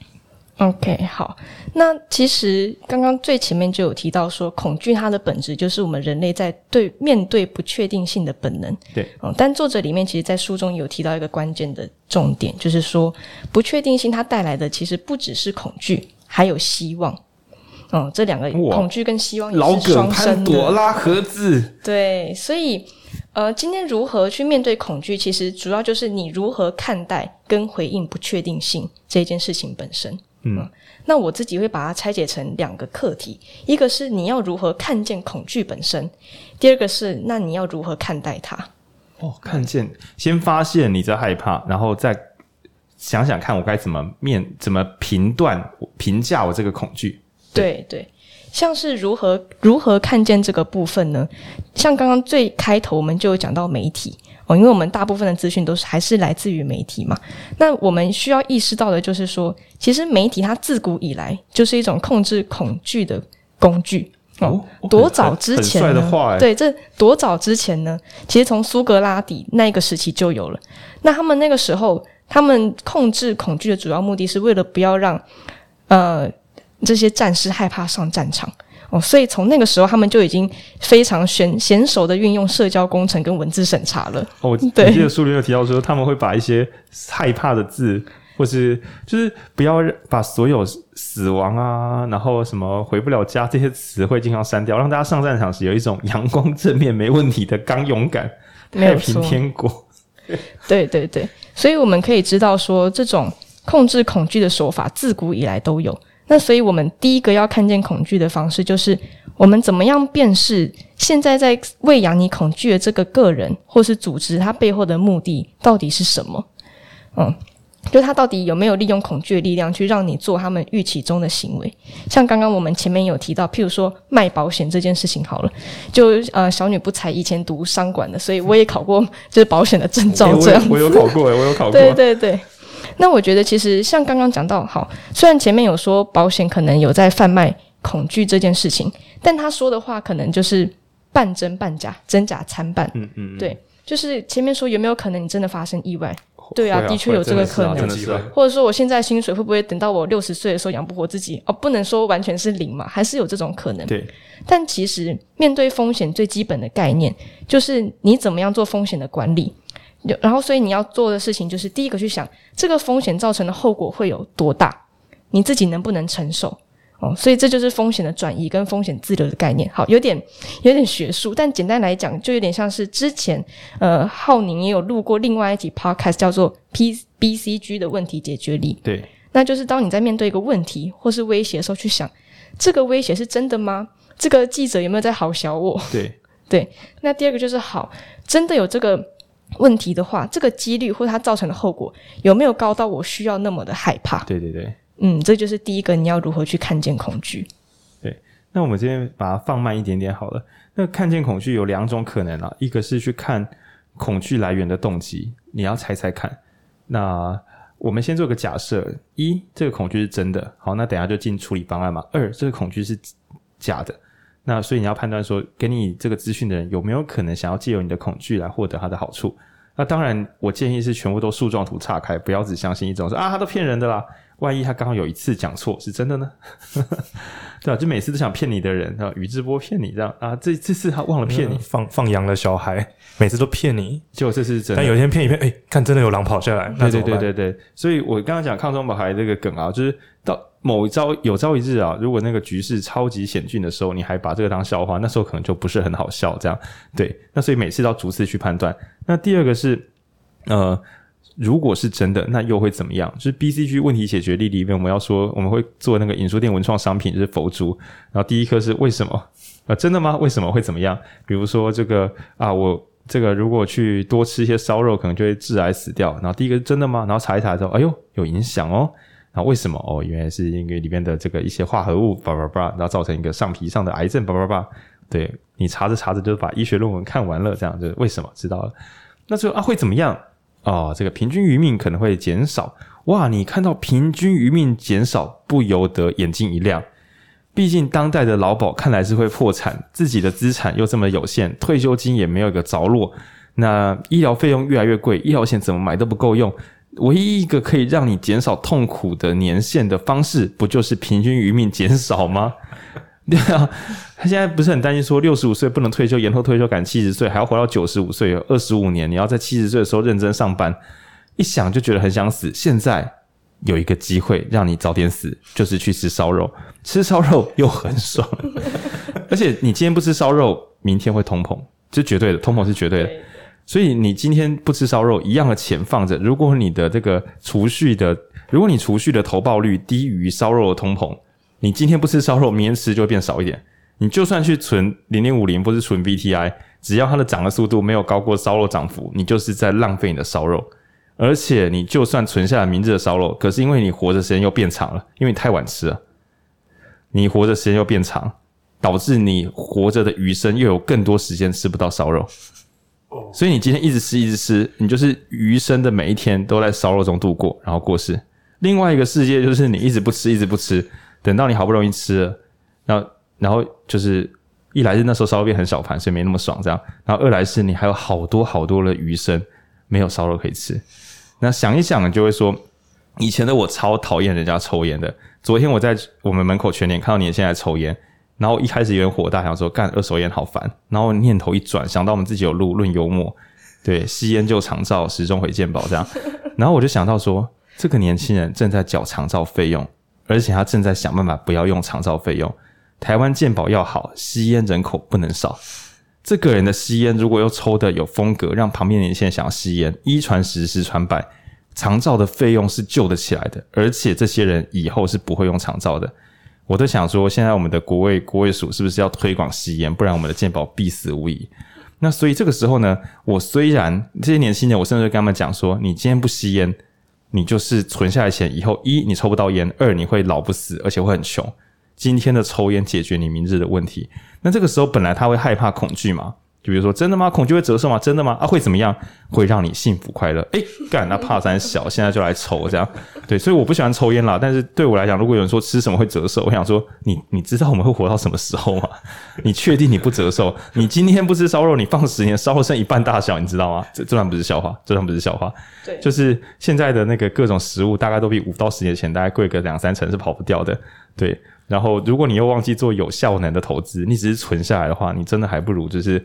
[SPEAKER 2] OK，好。那其实刚刚最前面就有提到说，恐惧它的本质就是我们人类在对面对不确定性的本能。
[SPEAKER 3] 对，
[SPEAKER 2] 嗯。但作者里面其实，在书中有提到一个关键的重点，就是说不确定性它带来的其实不只是恐惧，还有希望。嗯，这两个恐惧跟希望也是双生
[SPEAKER 3] 朵拉盒子。
[SPEAKER 2] 对，所以呃，今天如何去面对恐惧，其实主要就是你如何看待跟回应不确定性这件事情本身。嗯，那我自己会把它拆解成两个课题，一个是你要如何看见恐惧本身，第二个是那你要如何看待它。
[SPEAKER 3] 哦，看见，先发现你在害怕，然后再想想看我该怎么面，怎么评断、评价我这个恐惧。
[SPEAKER 2] 对对，对，像是如何如何看见这个部分呢？像刚刚最开头我们就有讲到媒体哦。因为我们大部分的资讯都是还是来自于媒体嘛，那我们需要意识到的就是说，其实媒体它自古以来就是一种控制恐惧的工具。哦，多早之前呢？对，这多早之前呢？其实从苏格拉底那个时期就有了。那他们那个时候，他们控制恐惧的主要目的是为了不要让呃这些战士害怕上战场。哦，所以从那个时候，他们就已经非常娴娴熟的运用社交工程跟文字审查了。
[SPEAKER 3] 哦，我记得书里有提到说，他们会把一些害怕的字，或是就是不要把所有死亡啊，然后什么回不了家这些词汇经常删掉，让大家上战场时有一种阳光正面、没问题的刚勇敢、太平天国。
[SPEAKER 2] 对对对，所以我们可以知道说，这种控制恐惧的手法自古以来都有。那所以，我们第一个要看见恐惧的方式，就是我们怎么样辨识现在在喂养你恐惧的这个个人或是组织，它背后的目的到底是什么？嗯，就他到底有没有利用恐惧的力量去让你做他们预期中的行为？像刚刚我们前面有提到，譬如说卖保险这件事情，好了，就呃小女不才以前读商管的，所以我也考过就是保险的证照，这样、欸我。我有考过诶，我有考过。对对对。那我觉得，其实像刚刚讲到，好，虽然前面有说保险可能有在贩卖恐惧这件事情，但他说的话可能就是半真半假，真假参半。嗯嗯，对，就是前面说有没有可能你真的发生意外？对啊，的确有这个可能。或者说，我现在薪水会不会等到我六十岁的时候养不活自己？哦，不能说完全是零嘛，还是有这种可能。对。但其实面对风险最基本的概念，就是你怎么样做风险的管理。然后，所以你要做的事情就是，第一个去想这个风险造成的后果会有多大，你自己能不能承受？哦，所以这就是风险的转移跟风险自留的概念。好，有点有点学术，但简单来讲，就有点像是之前呃浩宁也有录过另外一集 podcast 叫做 P B C G 的问题解决力。对，那就是当你在面对一个问题或是威胁的时候，去想这个威胁是真的吗？这个记者有没有在好小我？对 对。那第二个就是好，真的有这个。问题的话，这个几率或它造成的后果有没有高到我需要那么的害怕？对对对，嗯，这就是第一个，你要如何去看见恐惧？
[SPEAKER 3] 对，那我们这边把它放慢一点点好了。那看见恐惧有两种可能啊，一个是去看恐惧来源的动机，你要猜猜看。那我们先做个假设：一，这个恐惧是真的，好，那等一下就进处理方案嘛。二，这个恐惧是假的。那所以你要判断说，给你这个资讯的人有没有可能想要借由你的恐惧来获得他的好处？那当然，我建议是全部都树状图岔开，不要只相信一种说啊，他都骗人的啦。万一他刚好有一次讲错是真的呢？对啊，就每次都想骗你的人啊，宇智波骗你这样啊，这这次他忘了骗你，
[SPEAKER 1] 放放羊的小孩每次都骗你，
[SPEAKER 3] 结果这次是真的。
[SPEAKER 1] 但有一天骗一骗，哎、欸，看真的有狼跑下来，对
[SPEAKER 3] 对对对对。所以我刚刚讲抗中保台这个梗啊，就是到。某一朝有朝一日啊，如果那个局势超级险峻的时候，你还把这个当笑话，那时候可能就不是很好笑。这样对，那所以每次都要逐次去判断。那第二个是，呃，如果是真的，那又会怎么样？就是 BCG 问题解决力里面，我们要说我们会做那个引书店文创商品，就是佛珠。然后第一颗是为什么？啊，真的吗？为什么会怎么样？比如说这个啊，我这个如果去多吃一些烧肉，可能就会致癌死掉。然后第一个是真的吗？然后查一查之后，哎呦，有影响哦。那为什么？哦，原来是因为里面的这个一些化合物，叭叭叭，然后造成一个上皮上的癌症，叭叭叭。对，你查着查着就把医学论文看完了，这样就为什么知道了？那就啊会怎么样？哦，这个平均余命可能会减少。哇，你看到平均余命减少，不由得眼睛一亮。毕竟当代的劳保看来是会破产，自己的资产又这么有限，退休金也没有一个着落，那医疗费用越来越贵，医疗险怎么买都不够用。唯一一个可以让你减少痛苦的年限的方式，不就是平均余命减少吗？对啊，他现在不是很担心说六十五岁不能退休，延后退休赶七十岁，还要活到九十五岁，有二十五年，你要在七十岁的时候认真上班，一想就觉得很想死。现在有一个机会让你早点死，就是去吃烧肉，吃烧肉又很爽，而且你今天不吃烧肉，明天会通膨，这绝对的，通膨是绝对的。所以你今天不吃烧肉，一样的钱放着。如果你的这个储蓄的，如果你储蓄的投报率低于烧肉的通膨，你今天不吃烧肉，明天吃就会变少一点。你就算去存零零五零，不是存 VTI，只要它的涨的速度没有高过烧肉涨幅，你就是在浪费你的烧肉。而且你就算存下来明日的烧肉，可是因为你活着时间又变长了，因为你太晚吃了，你活着时间又变长，导致你活着的余生又有更多时间吃不到烧肉。所以你今天一直吃，一直吃，你就是余生的每一天都在烧肉中度过，然后过世。另外一个世界就是你一直不吃，一直不吃，等到你好不容易吃了，然后然后就是一来是那时候烧肉变很小盘，所以没那么爽，这样。然后二来是你还有好多好多的余生没有烧肉可以吃。那想一想，就会说，以前的我超讨厌人家抽烟的。昨天我在我们门口全年看到你现在抽烟。然后一开始有点火大，想说干二手烟好烦。然后念头一转，想到我们自己有录论幽默，对，吸烟就长照，始终回健保这样。然后我就想到说，这个年轻人正在缴长照费用，而且他正在想办法不要用长照费用。台湾健保要好，吸烟人口不能少。这个人的吸烟如果又抽的有风格，让旁边年轻人想要吸烟，一传十，十传百，长照的费用是救得起来的。而且这些人以后是不会用长照的。我都想说，现在我们的国卫国卫署是不是要推广吸烟？不然我们的健保必死无疑。那所以这个时候呢，我虽然这些年轻人，我甚至跟他们讲说：你今天不吸烟，你就是存下来钱，以后一你抽不到烟，二你会老不死，而且会很穷。今天的抽烟解决你明日的问题。那这个时候本来他会害怕恐惧嘛？就比如说，真的吗？恐惧会折寿吗？真的吗？啊，会怎么样？会让你幸福快乐？诶，干，那怕三小，现在就来抽这样。对，所以我不喜欢抽烟啦。但是对我来讲，如果有人说吃什么会折寿，我想说，你你知道我们会活到什么时候吗？你确定你不折寿？你今天不吃烧肉，你放十年，烧肉剩一半大小，你知道吗？这这段不是笑话，这段不是笑话。
[SPEAKER 2] 对，
[SPEAKER 3] 就是现在的那个各种食物，大概都比五到十年前大概贵个两三成，是跑不掉的。对，然后如果你又忘记做有效能的投资，你只是存下来的话，你真的还不如就是。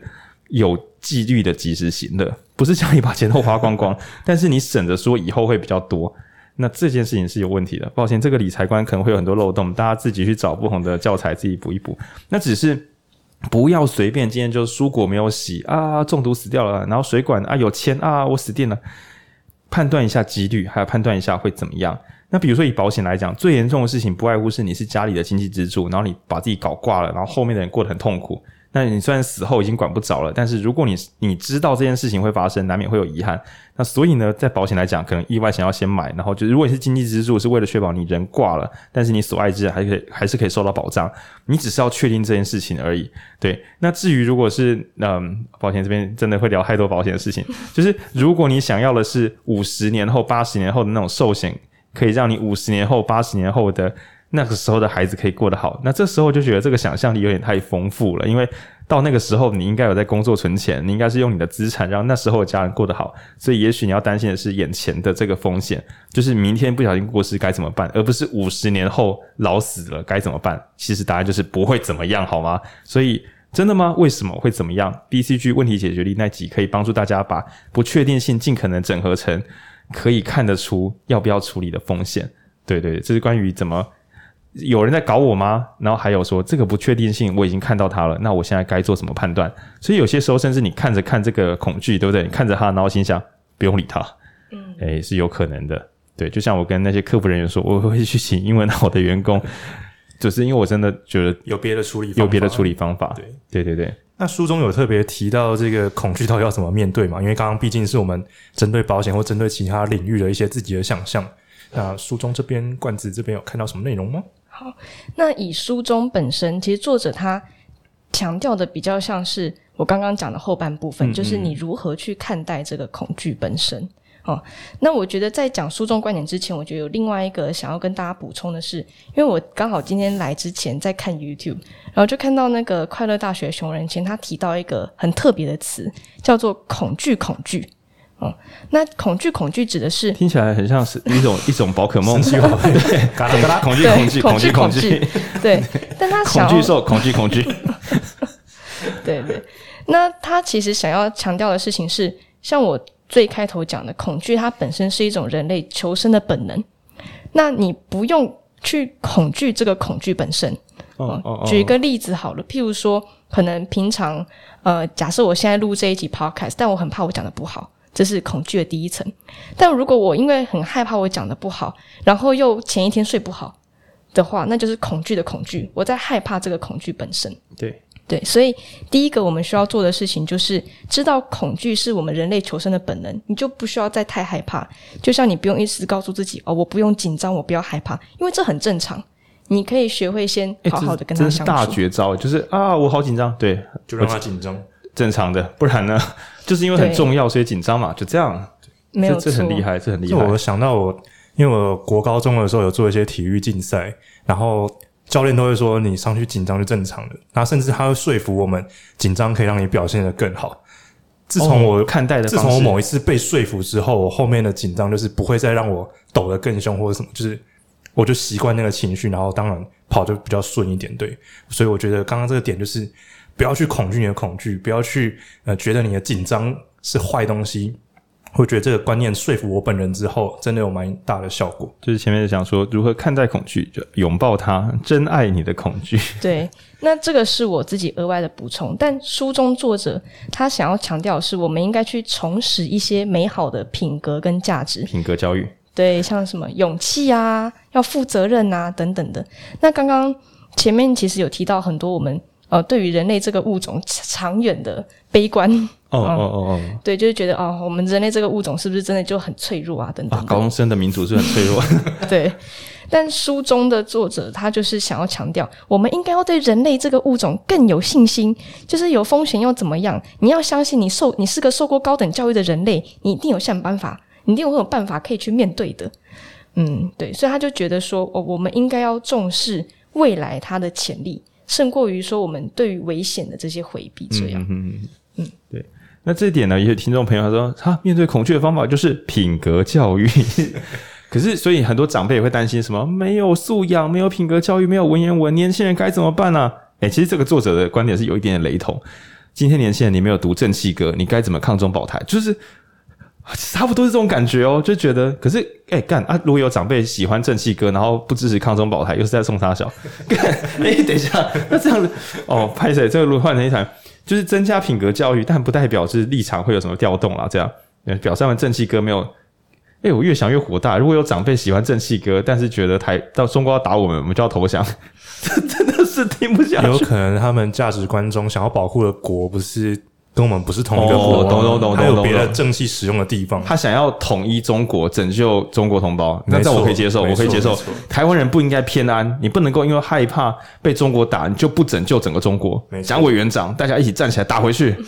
[SPEAKER 3] 有纪律的及时行乐，不是叫你把钱都花光光，但是你省着说以后会比较多。那这件事情是有问题的，抱歉，这个理财观可能会有很多漏洞，大家自己去找不同的教材自己补一补。那只是不要随便，今天就蔬果没有洗啊，中毒死掉了，然后水管啊有铅啊，我死定了。判断一下几率，还要判断一下会怎么样。那比如说以保险来讲，最严重的事情不外乎是你是家里的经济支柱，然后你把自己搞挂了，然后后面的人过得很痛苦。那你虽然死后已经管不着了，但是如果你你知道这件事情会发生，难免会有遗憾。那所以呢，在保险来讲，可能意外险要先买，然后就如果你是经济支柱，是为了确保你人挂了，但是你所爱之人还可以还是可以受到保障。你只是要确定这件事情而已。对，那至于如果是嗯，保险这边真的会聊太多保险的事情，就是如果你想要的是五十年后、八十年后的那种寿险，可以让你五十年后、八十年后的。那个时候的孩子可以过得好，那这时候就觉得这个想象力有点太丰富了，因为到那个时候你应该有在工作存钱，你应该是用你的资产让那时候的家人过得好，所以也许你要担心的是眼前的这个风险，就是明天不小心过世该怎么办，而不是五十年后老死了该怎么办。其实答案就是不会怎么样，好吗？所以真的吗？为什么会怎么样？BCG 问题解决力那集可以帮助大家把不确定性尽可能整合成可以看得出要不要处理的风险。对对，这是关于怎么。有人在搞我吗？然后还有说这个不确定性，我已经看到它了。那我现在该做什么判断？所以有些时候，甚至你看着看这个恐惧，对不对？你看着它，然后心想不用理它，嗯，诶，是有可能的。对，就像我跟那些客服人员说，我会去请英文好的员工，就是因为我真的觉得
[SPEAKER 1] 有别的处理，
[SPEAKER 3] 有别的处理方法。
[SPEAKER 1] 对，
[SPEAKER 3] 对，对，对。
[SPEAKER 1] 那书中有特别提到这个恐惧到底要怎么面对嘛？因为刚刚毕竟是我们针对保险或针对其他领域的一些自己的想象。那书中这边冠子这边有看到什么内容吗？
[SPEAKER 2] 好，那以书中本身，其实作者他强调的比较像是我刚刚讲的后半部分，嗯嗯，就是你如何去看待这个恐惧本身。哦，那我觉得在讲书中观点之前，我觉得有另外一个想要跟大家补充的是，因为我刚好今天来之前在看 YouTube，然后就看到那个快乐大学熊仁谦他提到一个很特别的词，叫做“恐惧恐惧”。哦，那恐惧恐惧指的是
[SPEAKER 3] 听起来很像是一种一种宝可梦，对，嘎啦嘎啦，恐惧恐惧
[SPEAKER 2] 恐惧恐惧，对，但他
[SPEAKER 3] 恐惧兽恐惧恐惧，
[SPEAKER 2] 对对，那他其实想要强调的事情是，像我最开头讲的，恐惧它本身是一种人类求生的本能，那你不用去恐惧这个恐惧本身。哦，举一个例子好了，譬如说，可能平常呃，假设我现在录这一集 Podcast，但我很怕我讲的不好。这是恐惧的第一层，但如果我因为很害怕我讲的不好，然后又前一天睡不好的话，那就是恐惧的恐惧。我在害怕这个恐惧本身。
[SPEAKER 3] 对
[SPEAKER 2] 对，所以第一个我们需要做的事情就是知道恐惧是我们人类求生的本能，你就不需要再太害怕。就像你不用一直告诉自己哦，我不用紧张，我不要害怕，因为这很正常。你可以学会先好好的跟他相处。
[SPEAKER 3] 这是大绝招，就是啊，我好紧张，对，
[SPEAKER 1] 就让他紧张。
[SPEAKER 3] 正常的，不然呢？就是因为很重要，所以紧张嘛，就这样。
[SPEAKER 2] 没有
[SPEAKER 3] 这，这很厉害，这很厉害。
[SPEAKER 1] 我想到我，因为我国高中的时候有做一些体育竞赛，然后教练都会说你上去紧张是正常的，然后甚至他会说服我们紧张可以让你表现得更好。自从我、
[SPEAKER 3] 哦、看待的，
[SPEAKER 1] 自从我某一次被说服之后，我后面的紧张就是不会再让我抖得更凶或者什么，就是我就习惯那个情绪，然后当然跑就比较顺一点。对，所以我觉得刚刚这个点就是不要去恐惧你的恐惧，不要去呃觉得你的紧张是坏东西。会觉得这个观念说服我本人之后，真的有蛮大的效果。
[SPEAKER 3] 就是前面讲说如何看待恐惧，就拥抱它，珍爱你的恐惧。
[SPEAKER 2] 对，那这个是我自己额外的补充。但书中作者他想要强调的是，我们应该去重拾一些美好的品格跟价值。
[SPEAKER 3] 品格教育，
[SPEAKER 2] 对，像什么勇气啊，要负责任啊等等的。那刚刚前面其实有提到很多我们呃，对于人类这个物种长远的悲观。
[SPEAKER 3] 哦哦哦哦，
[SPEAKER 2] 对，就是觉得哦，我们人类这个物种是不是真的就很脆弱啊？等等，
[SPEAKER 3] 高中生的民族是很脆弱。
[SPEAKER 2] 对，但书中的作者他就是想要强调，我们应该要对人类这个物种更有信心。就是有风险又怎么样？你要相信你受你是个受过高等教育的人类，你一定有想办法，你一定会有办法可以去面对的。嗯，对，所以他就觉得说，哦，我们应该要重视未来它的潜力，胜过于说我们对于危险的这些回避。这样，
[SPEAKER 3] 嗯嗯嗯，对。那这一点呢，也有听众朋友他说，他面对恐惧的方法就是品格教育。可是，所以很多长辈也会担心什么？没有素养，没有品格教育，没有文言文，年轻人该怎么办呢、啊？诶，其实这个作者的观点是有一点点雷同。今天年轻人，你没有读正气歌，你该怎么抗中保台？就是差不多是这种感觉哦，就觉得。可是，诶干啊！如果有长辈喜欢正气歌，然后不支持抗中保台，又是在送他小 干。诶等一下，那这样子哦，拍谁？这个如果换成一台。就是增加品格教育，但不代表是立场会有什么调动啦。这样，表上的正气歌没有。哎、我越想越火大。如果有长辈喜欢正气歌，但是觉得台到中国要打我们，我们就要投降，这 真的是听不下去。
[SPEAKER 1] 有可能他们价值观中想要保护的国不是。跟我们不是同一个国，懂懂懂，还有别的正气使用的地方。
[SPEAKER 3] 他想要统一中国，拯救中国同胞，那这我可以接受，我可以接受。台湾人不应该偏安，你不能够因为害怕被中国打，你就不拯救整个中国。蒋委员长，大家一起站起来打回去。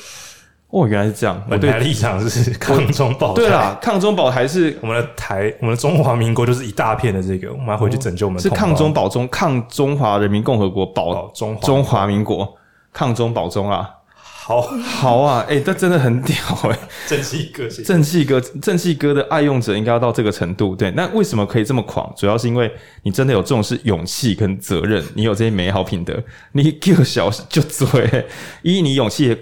[SPEAKER 3] 哦，原来是这样。
[SPEAKER 1] 我的立场是抗中保台。
[SPEAKER 3] 对啦，抗中保台是
[SPEAKER 1] 我们的台，我们的中华民国就是一大片的这个，我们要回去拯救我们。
[SPEAKER 3] 是抗中保中，抗中华人民共和国保中中华民国，抗中保中啊。
[SPEAKER 1] 好
[SPEAKER 3] 好啊，哎、欸，这真的很屌哎、欸！
[SPEAKER 1] 正气哥，
[SPEAKER 3] 正气哥，正气哥的爱用者应该要到这个程度。对，那为什么可以这么狂？主要是因为你真的有重视勇气跟责任，你有这些美好品德。你一个小就嘴，一你勇气也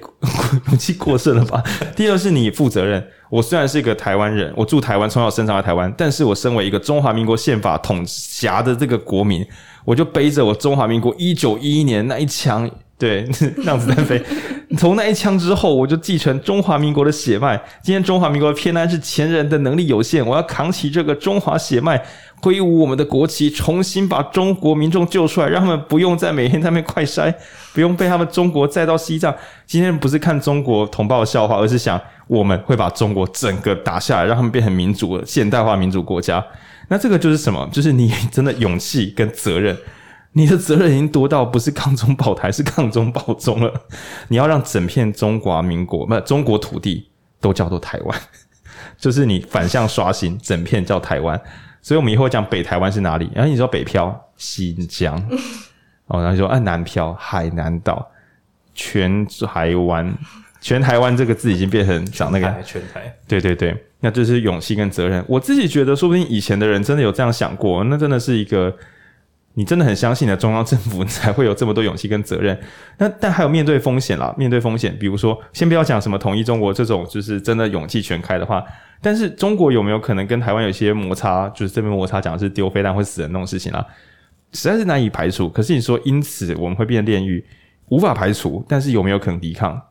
[SPEAKER 3] 勇气过剩了吧？第二是你负责任。我虽然是一个台湾人，我住台湾，从小生长在台湾，但是我身为一个中华民国宪法统辖的这个国民，我就背着我中华民国一九一一年那一枪。对，让子弹飞。从那一枪之后，我就继承中华民国的血脉。今天中华民国的偏安是前人的能力有限，我要扛起这个中华血脉，挥舞我们的国旗，重新把中国民众救出来，让他们不用再每天在那边快筛，不用被他们中国载到西藏。今天不是看中国同胞的笑话，而是想我们会把中国整个打下来，让他们变成民主现代化民主国家。那这个就是什么？就是你真的勇气跟责任。你的责任已经多到不是抗中保台，是抗中保中了。你要让整片中华民国，不，中国土地都叫做台湾，就是你反向刷新，整片叫台湾。所以，我们以后讲北台湾是哪里？然后你说北漂，新疆。哦，然后你说啊南漂，海南岛。全台湾，全台湾这个字已经变成讲那个
[SPEAKER 1] 全台。
[SPEAKER 3] 对对对，那就是勇气跟责任。我自己觉得，说不定以前的人真的有这样想过，那真的是一个。你真的很相信的中央政府才会有这么多勇气跟责任。那但还有面对风险啦，面对风险，比如说，先不要讲什么统一中国这种，就是真的勇气全开的话。但是中国有没有可能跟台湾有些摩擦？就是这边摩擦讲的是丢飞弹会死人那种事情啦，实在是难以排除。可是你说因此我们会变炼狱，无法排除。但是有没有可能抵抗？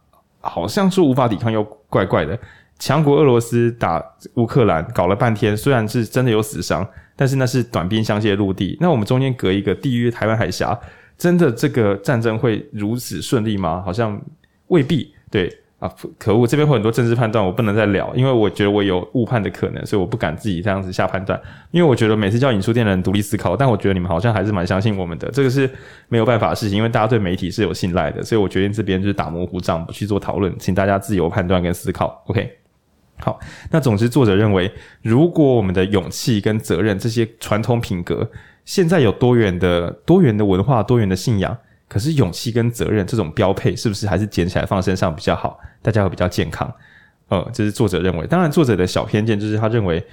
[SPEAKER 3] 好像说无法抵抗又怪怪的。强国俄罗斯打乌克兰搞了半天，虽然是真的有死伤。但是那是短兵相接陆地，那我们中间隔一个地域台湾海峡，真的这个战争会如此顺利吗？好像未必。对啊，可恶，这边会很多政治判断，我不能再聊，因为我觉得我有误判的可能，所以我不敢自己这样子下判断。因为我觉得每次叫引书店的人独立思考，但我觉得你们好像还是蛮相信我们的，这个是没有办法的事情，因为大家对媒体是有信赖的，所以我决定这边就是打模糊仗，不去做讨论，请大家自由判断跟思考。OK。好，那总之，作者认为，如果我们的勇气跟责任这些传统品格，现在有多元的多元的文化、多元的信仰，可是勇气跟责任这种标配，是不是还是捡起来放身上比较好？大家会比较健康。呃，这是作者认为。当然，作者的小偏见就是他认为，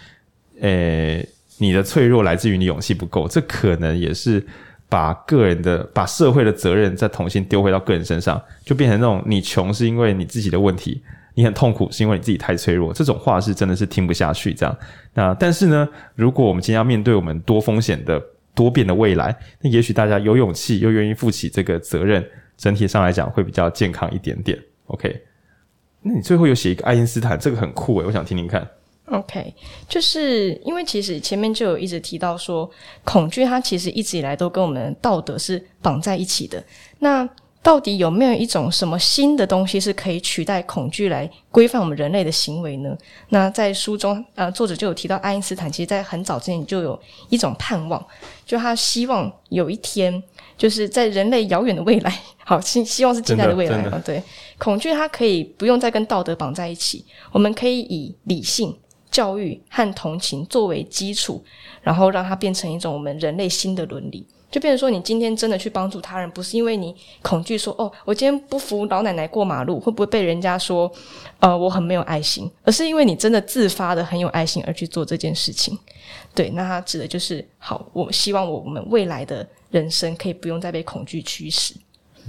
[SPEAKER 3] 呃，你的脆弱来自于你勇气不够，这可能也是把个人的、把社会的责任再重新丢回到个人身上，就变成那种你穷是因为你自己的问题，你很痛苦是因为你自己太脆弱。这种话是真的是听不下去。这样，那但是呢，如果我们今天要面对我们多风险的多变的未来，那也许大家有勇气又愿意负起这个责任，整体上来讲会比较健康一点点。OK，那你最后有写一个爱因斯坦，这个很酷诶，我想听听看。
[SPEAKER 2] OK，就是因为其实前面就有一直提到说，恐惧它其实一直以来都跟我们道德是绑在一起的。那到底有没有一种什么新的东西是可以取代恐惧来规范我们人类的行为呢？那在书中，呃，作者就有提到爱因斯坦，其实在很早之前就有一种盼望，就他希望有一天，就是在人类遥远的未来，好希希望是近代的未来啊，对，恐惧它可以不用再跟道德绑在一起，我们可以以理性。教育和同情作为基础，然后让它变成一种我们人类新的伦理，就变成说，你今天真的去帮助他人，不是因为你恐惧说，哦，我今天不扶老奶奶过马路，会不会被人家说，呃，我很没有爱心，而是因为你真的自发的很有爱心而去做这件事情。对，那他指的就是，好，我希望我们未来的人生可以不用再被恐惧驱使。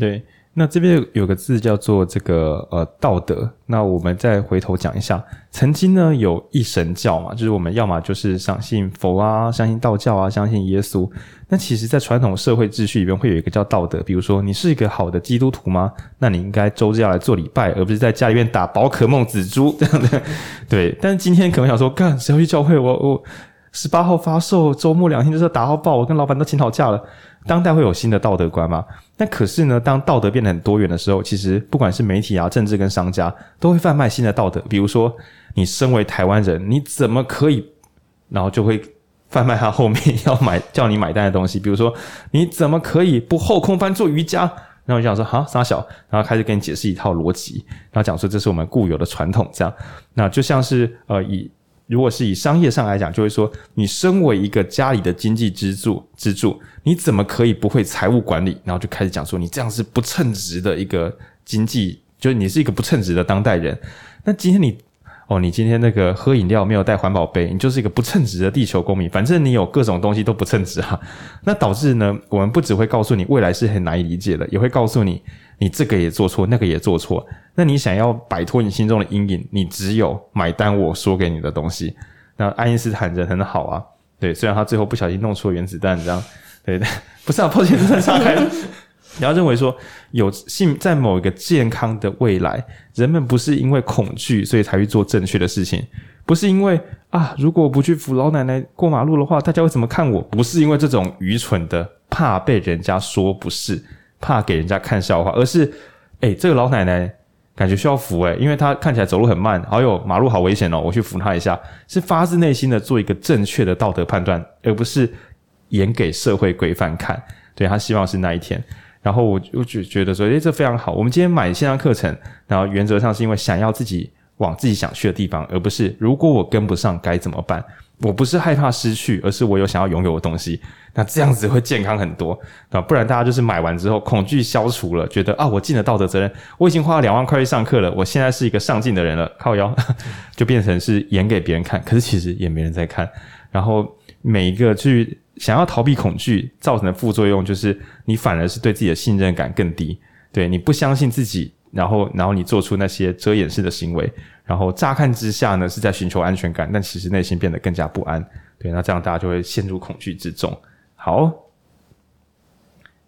[SPEAKER 3] 对。那这边有个字叫做这个呃道德，那我们再回头讲一下，曾经呢有一神教嘛，就是我们要么就是相信佛啊，相信道教啊，相信耶稣。那其实，在传统社会秩序里面会有一个叫道德，比如说你是一个好的基督徒吗？那你应该周日要来做礼拜，而不是在家里面打宝可梦紫珠这样的。对，但是今天可能想说，干谁要去教会？我我十八号发售，周末两天就是打好爆，我跟老板都请好假了。当代会有新的道德观吗？那可是呢，当道德变得很多元的时候，其实不管是媒体啊、政治跟商家，都会贩卖新的道德。比如说，你身为台湾人，你怎么可以？然后就会贩卖他后面要买叫你买单的东西。比如说，你怎么可以不后空翻做瑜伽？然后就想说，哈，傻小，然后开始跟你解释一套逻辑，然后讲说这是我们固有的传统，这样。那就像是呃以。如果是以商业上来讲，就会说，你身为一个家里的经济支柱，支柱，你怎么可以不会财务管理？然后就开始讲说，你这样是不称职的一个经济，就是你是一个不称职的当代人。那今天你，哦，你今天那个喝饮料没有带环保杯，你就是一个不称职的地球公民。反正你有各种东西都不称职哈。那导致呢，我们不只会告诉你未来是很难以理解的，也会告诉你。你这个也做错，那个也做错，那你想要摆脱你心中的阴影，你只有买单我说给你的东西。那爱因斯坦人很好啊，对，虽然他最后不小心弄出了原子弹，这样，对，不是啊，抱歉，真的岔开了。你要认为说，有幸在某一个健康的未来，人们不是因为恐惧所以才去做正确的事情，不是因为啊，如果不去扶老奶奶过马路的话，大家会怎么看我？不是因为这种愚蠢的怕被人家说不是。怕给人家看笑话，而是，哎、这个老奶奶感觉需要扶，诶，因为她看起来走路很慢，好有马路好危险哦，我去扶她一下，是发自内心的做一个正确的道德判断，而不是演给社会规范看。对，她希望是那一天，然后我我就觉得说，诶，这非常好。我们今天买线上课程，然后原则上是因为想要自己往自己想去的地方，而不是如果我跟不上该怎么办。我不是害怕失去，而是我有想要拥有的东西。那这样子会健康很多啊！不然大家就是买完之后恐惧消除了，觉得啊，我尽了道德责任，我已经花了两万块去上课了，我现在是一个上进的人了，靠腰 就变成是演给别人看。可是其实也没人在看。然后每一个去想要逃避恐惧造成的副作用，就是你反而是对自己的信任感更低，对，你不相信自己，然后然后你做出那些遮掩式的行为。然后乍看之下呢，是在寻求安全感，但其实内心变得更加不安。对，那这样大家就会陷入恐惧之中。好，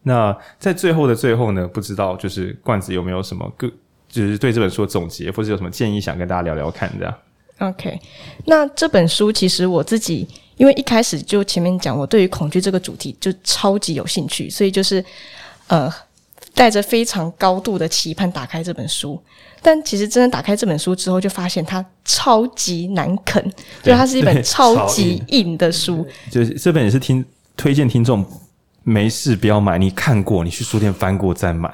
[SPEAKER 3] 那在最后的最后呢，不知道就是冠子有没有什么个，就是对这本书的总结，或者有什么建议想跟大家聊聊看这样。
[SPEAKER 2] OK，那这本书其实我自己因为一开始就前面讲，我对于恐惧这个主题就超级有兴趣，所以就是呃。带着非常高度的期盼打开这本书，但其实真的打开这本书之后，就发现它超级难啃，就它是一本超级硬的书。
[SPEAKER 3] 就是这本也是听推荐听众没事不要买，你看过，你去书店翻过再买。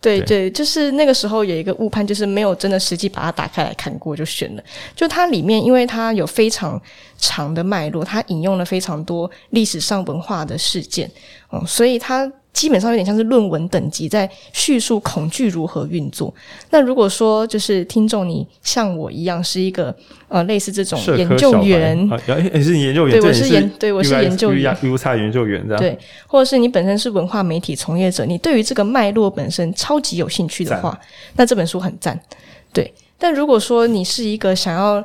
[SPEAKER 2] 对对，对，就是那个时候有一个误判，就是没有真的实际把它打开来看过就选了。就它里面，因为它有非常长的脉络，它引用了非常多历史上文化的事件，嗯，所以它。基本上有点像是论文等级，在叙述恐惧如何运作。那如果说就是听众，你像我一样是一个呃类似这种研究员，
[SPEAKER 3] 啊，也是研究员，
[SPEAKER 2] 对，我是研，对我是研究员
[SPEAKER 3] ，U 差研究员这样，
[SPEAKER 2] 对，或者是你本身是文化媒体从业者，你对于这个脉络本身超级有兴趣的话，那这本书很赞，对。但如果说你是一个想要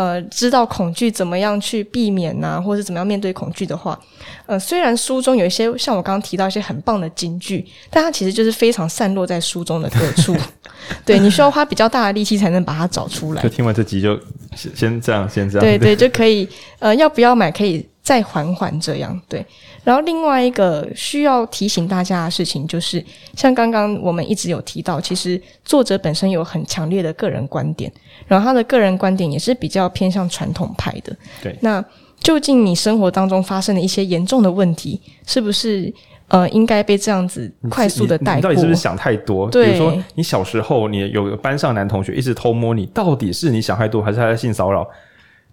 [SPEAKER 2] 呃，知道恐惧怎么样去避免呐、啊，或者怎么样面对恐惧的话，呃，虽然书中有一些像我刚刚提到一些很棒的金句，但它其实就是非常散落在书中的各处。对，你需要花比较大的力气才能把它找出来。
[SPEAKER 3] 就听完这集就先这样，先这样。
[SPEAKER 2] 对对，就可以。呃，要不要买？可以再缓缓这样。对。然后另外一个需要提醒大家的事情，就是像刚刚我们一直有提到，其实作者本身有很强烈的个人观点，然后他的个人观点也是比较偏向传统派的。
[SPEAKER 3] 对，
[SPEAKER 2] 那究竟你生活当中发生的一些严重的问题，是不是呃应该被这样子快速的带过？
[SPEAKER 3] 你到底是不是想太多？
[SPEAKER 2] 对，
[SPEAKER 3] 比如说你小时候你有个班上男同学一直偷摸你，到底是你想太多，还是他在性骚扰？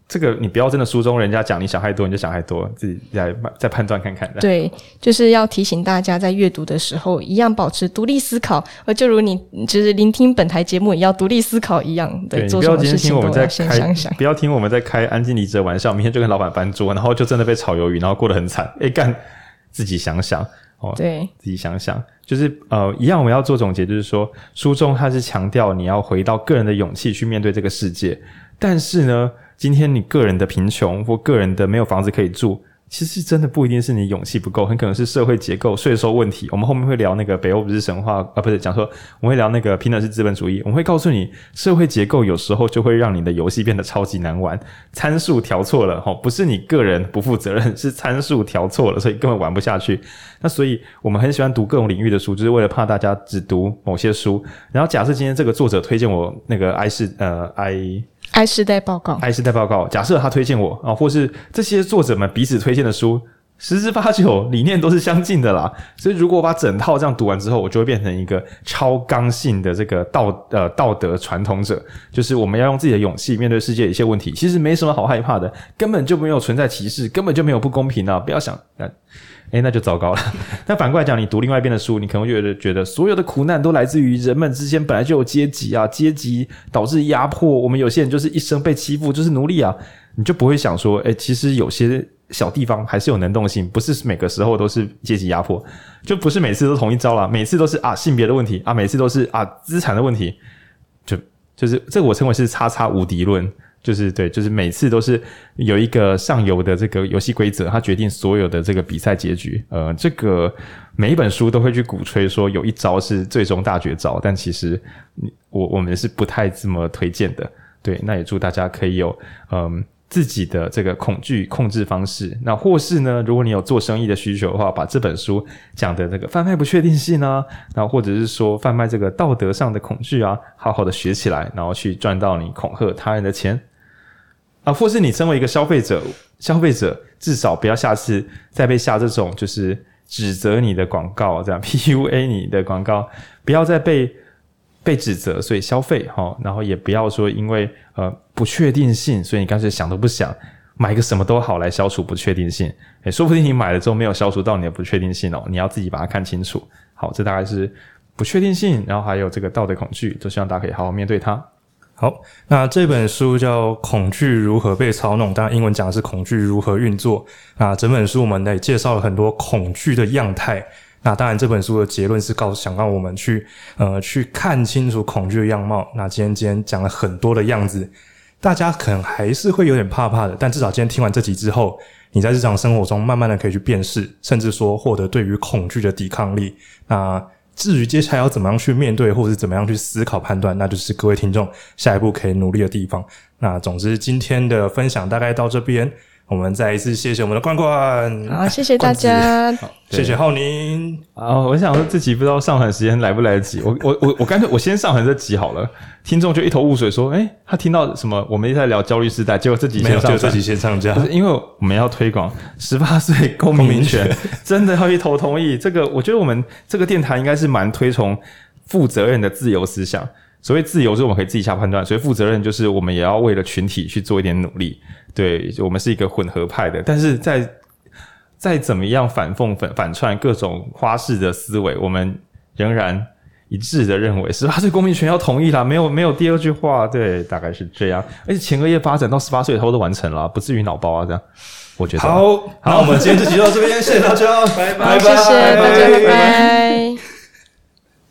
[SPEAKER 3] 这个你不要真的书中人家讲你想太多，你就想太多，自己再再判断看看。
[SPEAKER 2] 对，就是要提醒大家在阅读的时候，一样保持独立思考，而就如你就是聆听本台节目也要独立思考一样。对，
[SPEAKER 3] 对，
[SPEAKER 2] 做什么事情都要先想想。
[SPEAKER 3] 不要听我们在开安静离职的玩笑，明天就跟老板搬桌，然后就真的被炒鱿鱼，然后过得很惨。哎，干，自己想想哦。
[SPEAKER 2] 对，
[SPEAKER 3] 自己想想，就是呃，一样我们要做总结，就是说书中它是强调你要回到个人的勇气去面对这个世界，但是呢。今天你个人的贫穷或个人的没有房子可以住，其实真的不一定是你勇气不够，很可能是社会结构、税收问题。我们后面会聊那个北欧不是神话啊，不是讲说我们会聊那个平等是资本主义。我们会告诉你，社会结构有时候就会让你的游戏变得超级难玩，参数调错了哈，不是你个人不负责任，是参数调错了，所以根本玩不下去。那所以我们很喜欢读各种领域的书，就是为了怕大家只读某些书。然后假设今天这个作者推荐我那个 I 世呃 I。
[SPEAKER 2] 爱世代报告，
[SPEAKER 3] 爱世代报告。假设他推荐我啊，或是这些作者们彼此推荐的书，十之八九理念都是相近的啦。所以如果我把整套这样读完之后，我就会变成一个超刚性的这个道呃道德传统者，就是我们要用自己的勇气面对世界一些问题。其实没什么好害怕的，根本就没有存在歧视，根本就没有不公平啊！不要想。诶，那就糟糕了。那反过来讲，你读另外一边的书，你可能会觉得觉得所有的苦难都来自于人们之间本来就有阶级啊，阶级导致压迫。我们有些人就是一生被欺负，就是奴隶啊。你就不会想说，诶，其实有些小地方还是有能动性，不是每个时候都是阶级压迫，就不是每次都同一招啦，每次都是啊性别的问题啊，每次都是啊资产的问题，就就是这个我称为是叉叉无敌论。就是对，就是每次都是有一个上游的这个游戏规则，它决定所有的这个比赛结局。呃，这个每一本书都会去鼓吹说有一招是最终大绝招，但其实我我们是不太这么推荐的。对，那也祝大家可以有嗯自己的这个恐惧控制方式。那或是呢，如果你有做生意的需求的话，把这本书讲的这个贩卖不确定性啊，然后或者是说贩卖这个道德上的恐惧啊，好好的学起来，然后去赚到你恐吓他人的钱。啊，或是你身为一个消费者，消费者至少不要下次再被下这种就是指责你的广告，这样 PUA 你的广告，不要再被被指责，所以消费哈，然后也不要说因为呃不确定性，所以你干脆想都不想买个什么都好来消除不确定性，诶，说不定你买了之后没有消除到你的不确定性哦，你要自己把它看清楚。好，这大概是不确定性，然后还有这个道德恐惧，就希望大家可以好好面对它。
[SPEAKER 1] 好，那这本书叫《恐惧如何被操弄》，当然英文讲的是“恐惧如何运作”。那整本书我们也介绍了很多恐惧的样态。那当然，这本书的结论是告诉想让我们去呃去看清楚恐惧的样貌。那今天今天讲了很多的样子，大家可能还是会有点怕怕的，但至少今天听完这集之后，你在日常生活中慢慢的可以去辨识，甚至说获得对于恐惧的抵抗力。那至于接下来要怎么样去面对，或者是怎么样去思考判断，那就是各位听众下一步可以努力的地方。那总之，今天的分享大概到这边。我们再一次谢谢我们的冠冠，
[SPEAKER 2] 好，谢谢大家，
[SPEAKER 1] 谢谢浩宁。
[SPEAKER 3] 啊，我想说这集不知道上传时间来不来得及，我我我我干脆我先上传这集好了，听众就一头雾水说，诶，他听到什么？我们一直在聊焦虑时代，结果这集先上，
[SPEAKER 1] 没有，就这集先上架，
[SPEAKER 3] 不是因为我们要推广十八岁公民权，真的要一头同意。这个我觉得我们这个电台应该是蛮推崇负责任的自由思想。所谓自由，是我们可以自己下判断；所以负责任，就是我们也要为了群体去做一点努力。对，我们是一个混合派的，但是在再怎么样反讽反反串各种花式的思维，我们仍然一致的认为十八岁公民权要同意啦，没有没有第二句话，对，大概是这样。而且前额叶发展到十八岁差不多都完成了，不至于脑包啊这样。我觉得
[SPEAKER 1] 好，好，那我们今天就集到这边，谢谢大家，拜拜，
[SPEAKER 2] 谢谢大家，拜拜。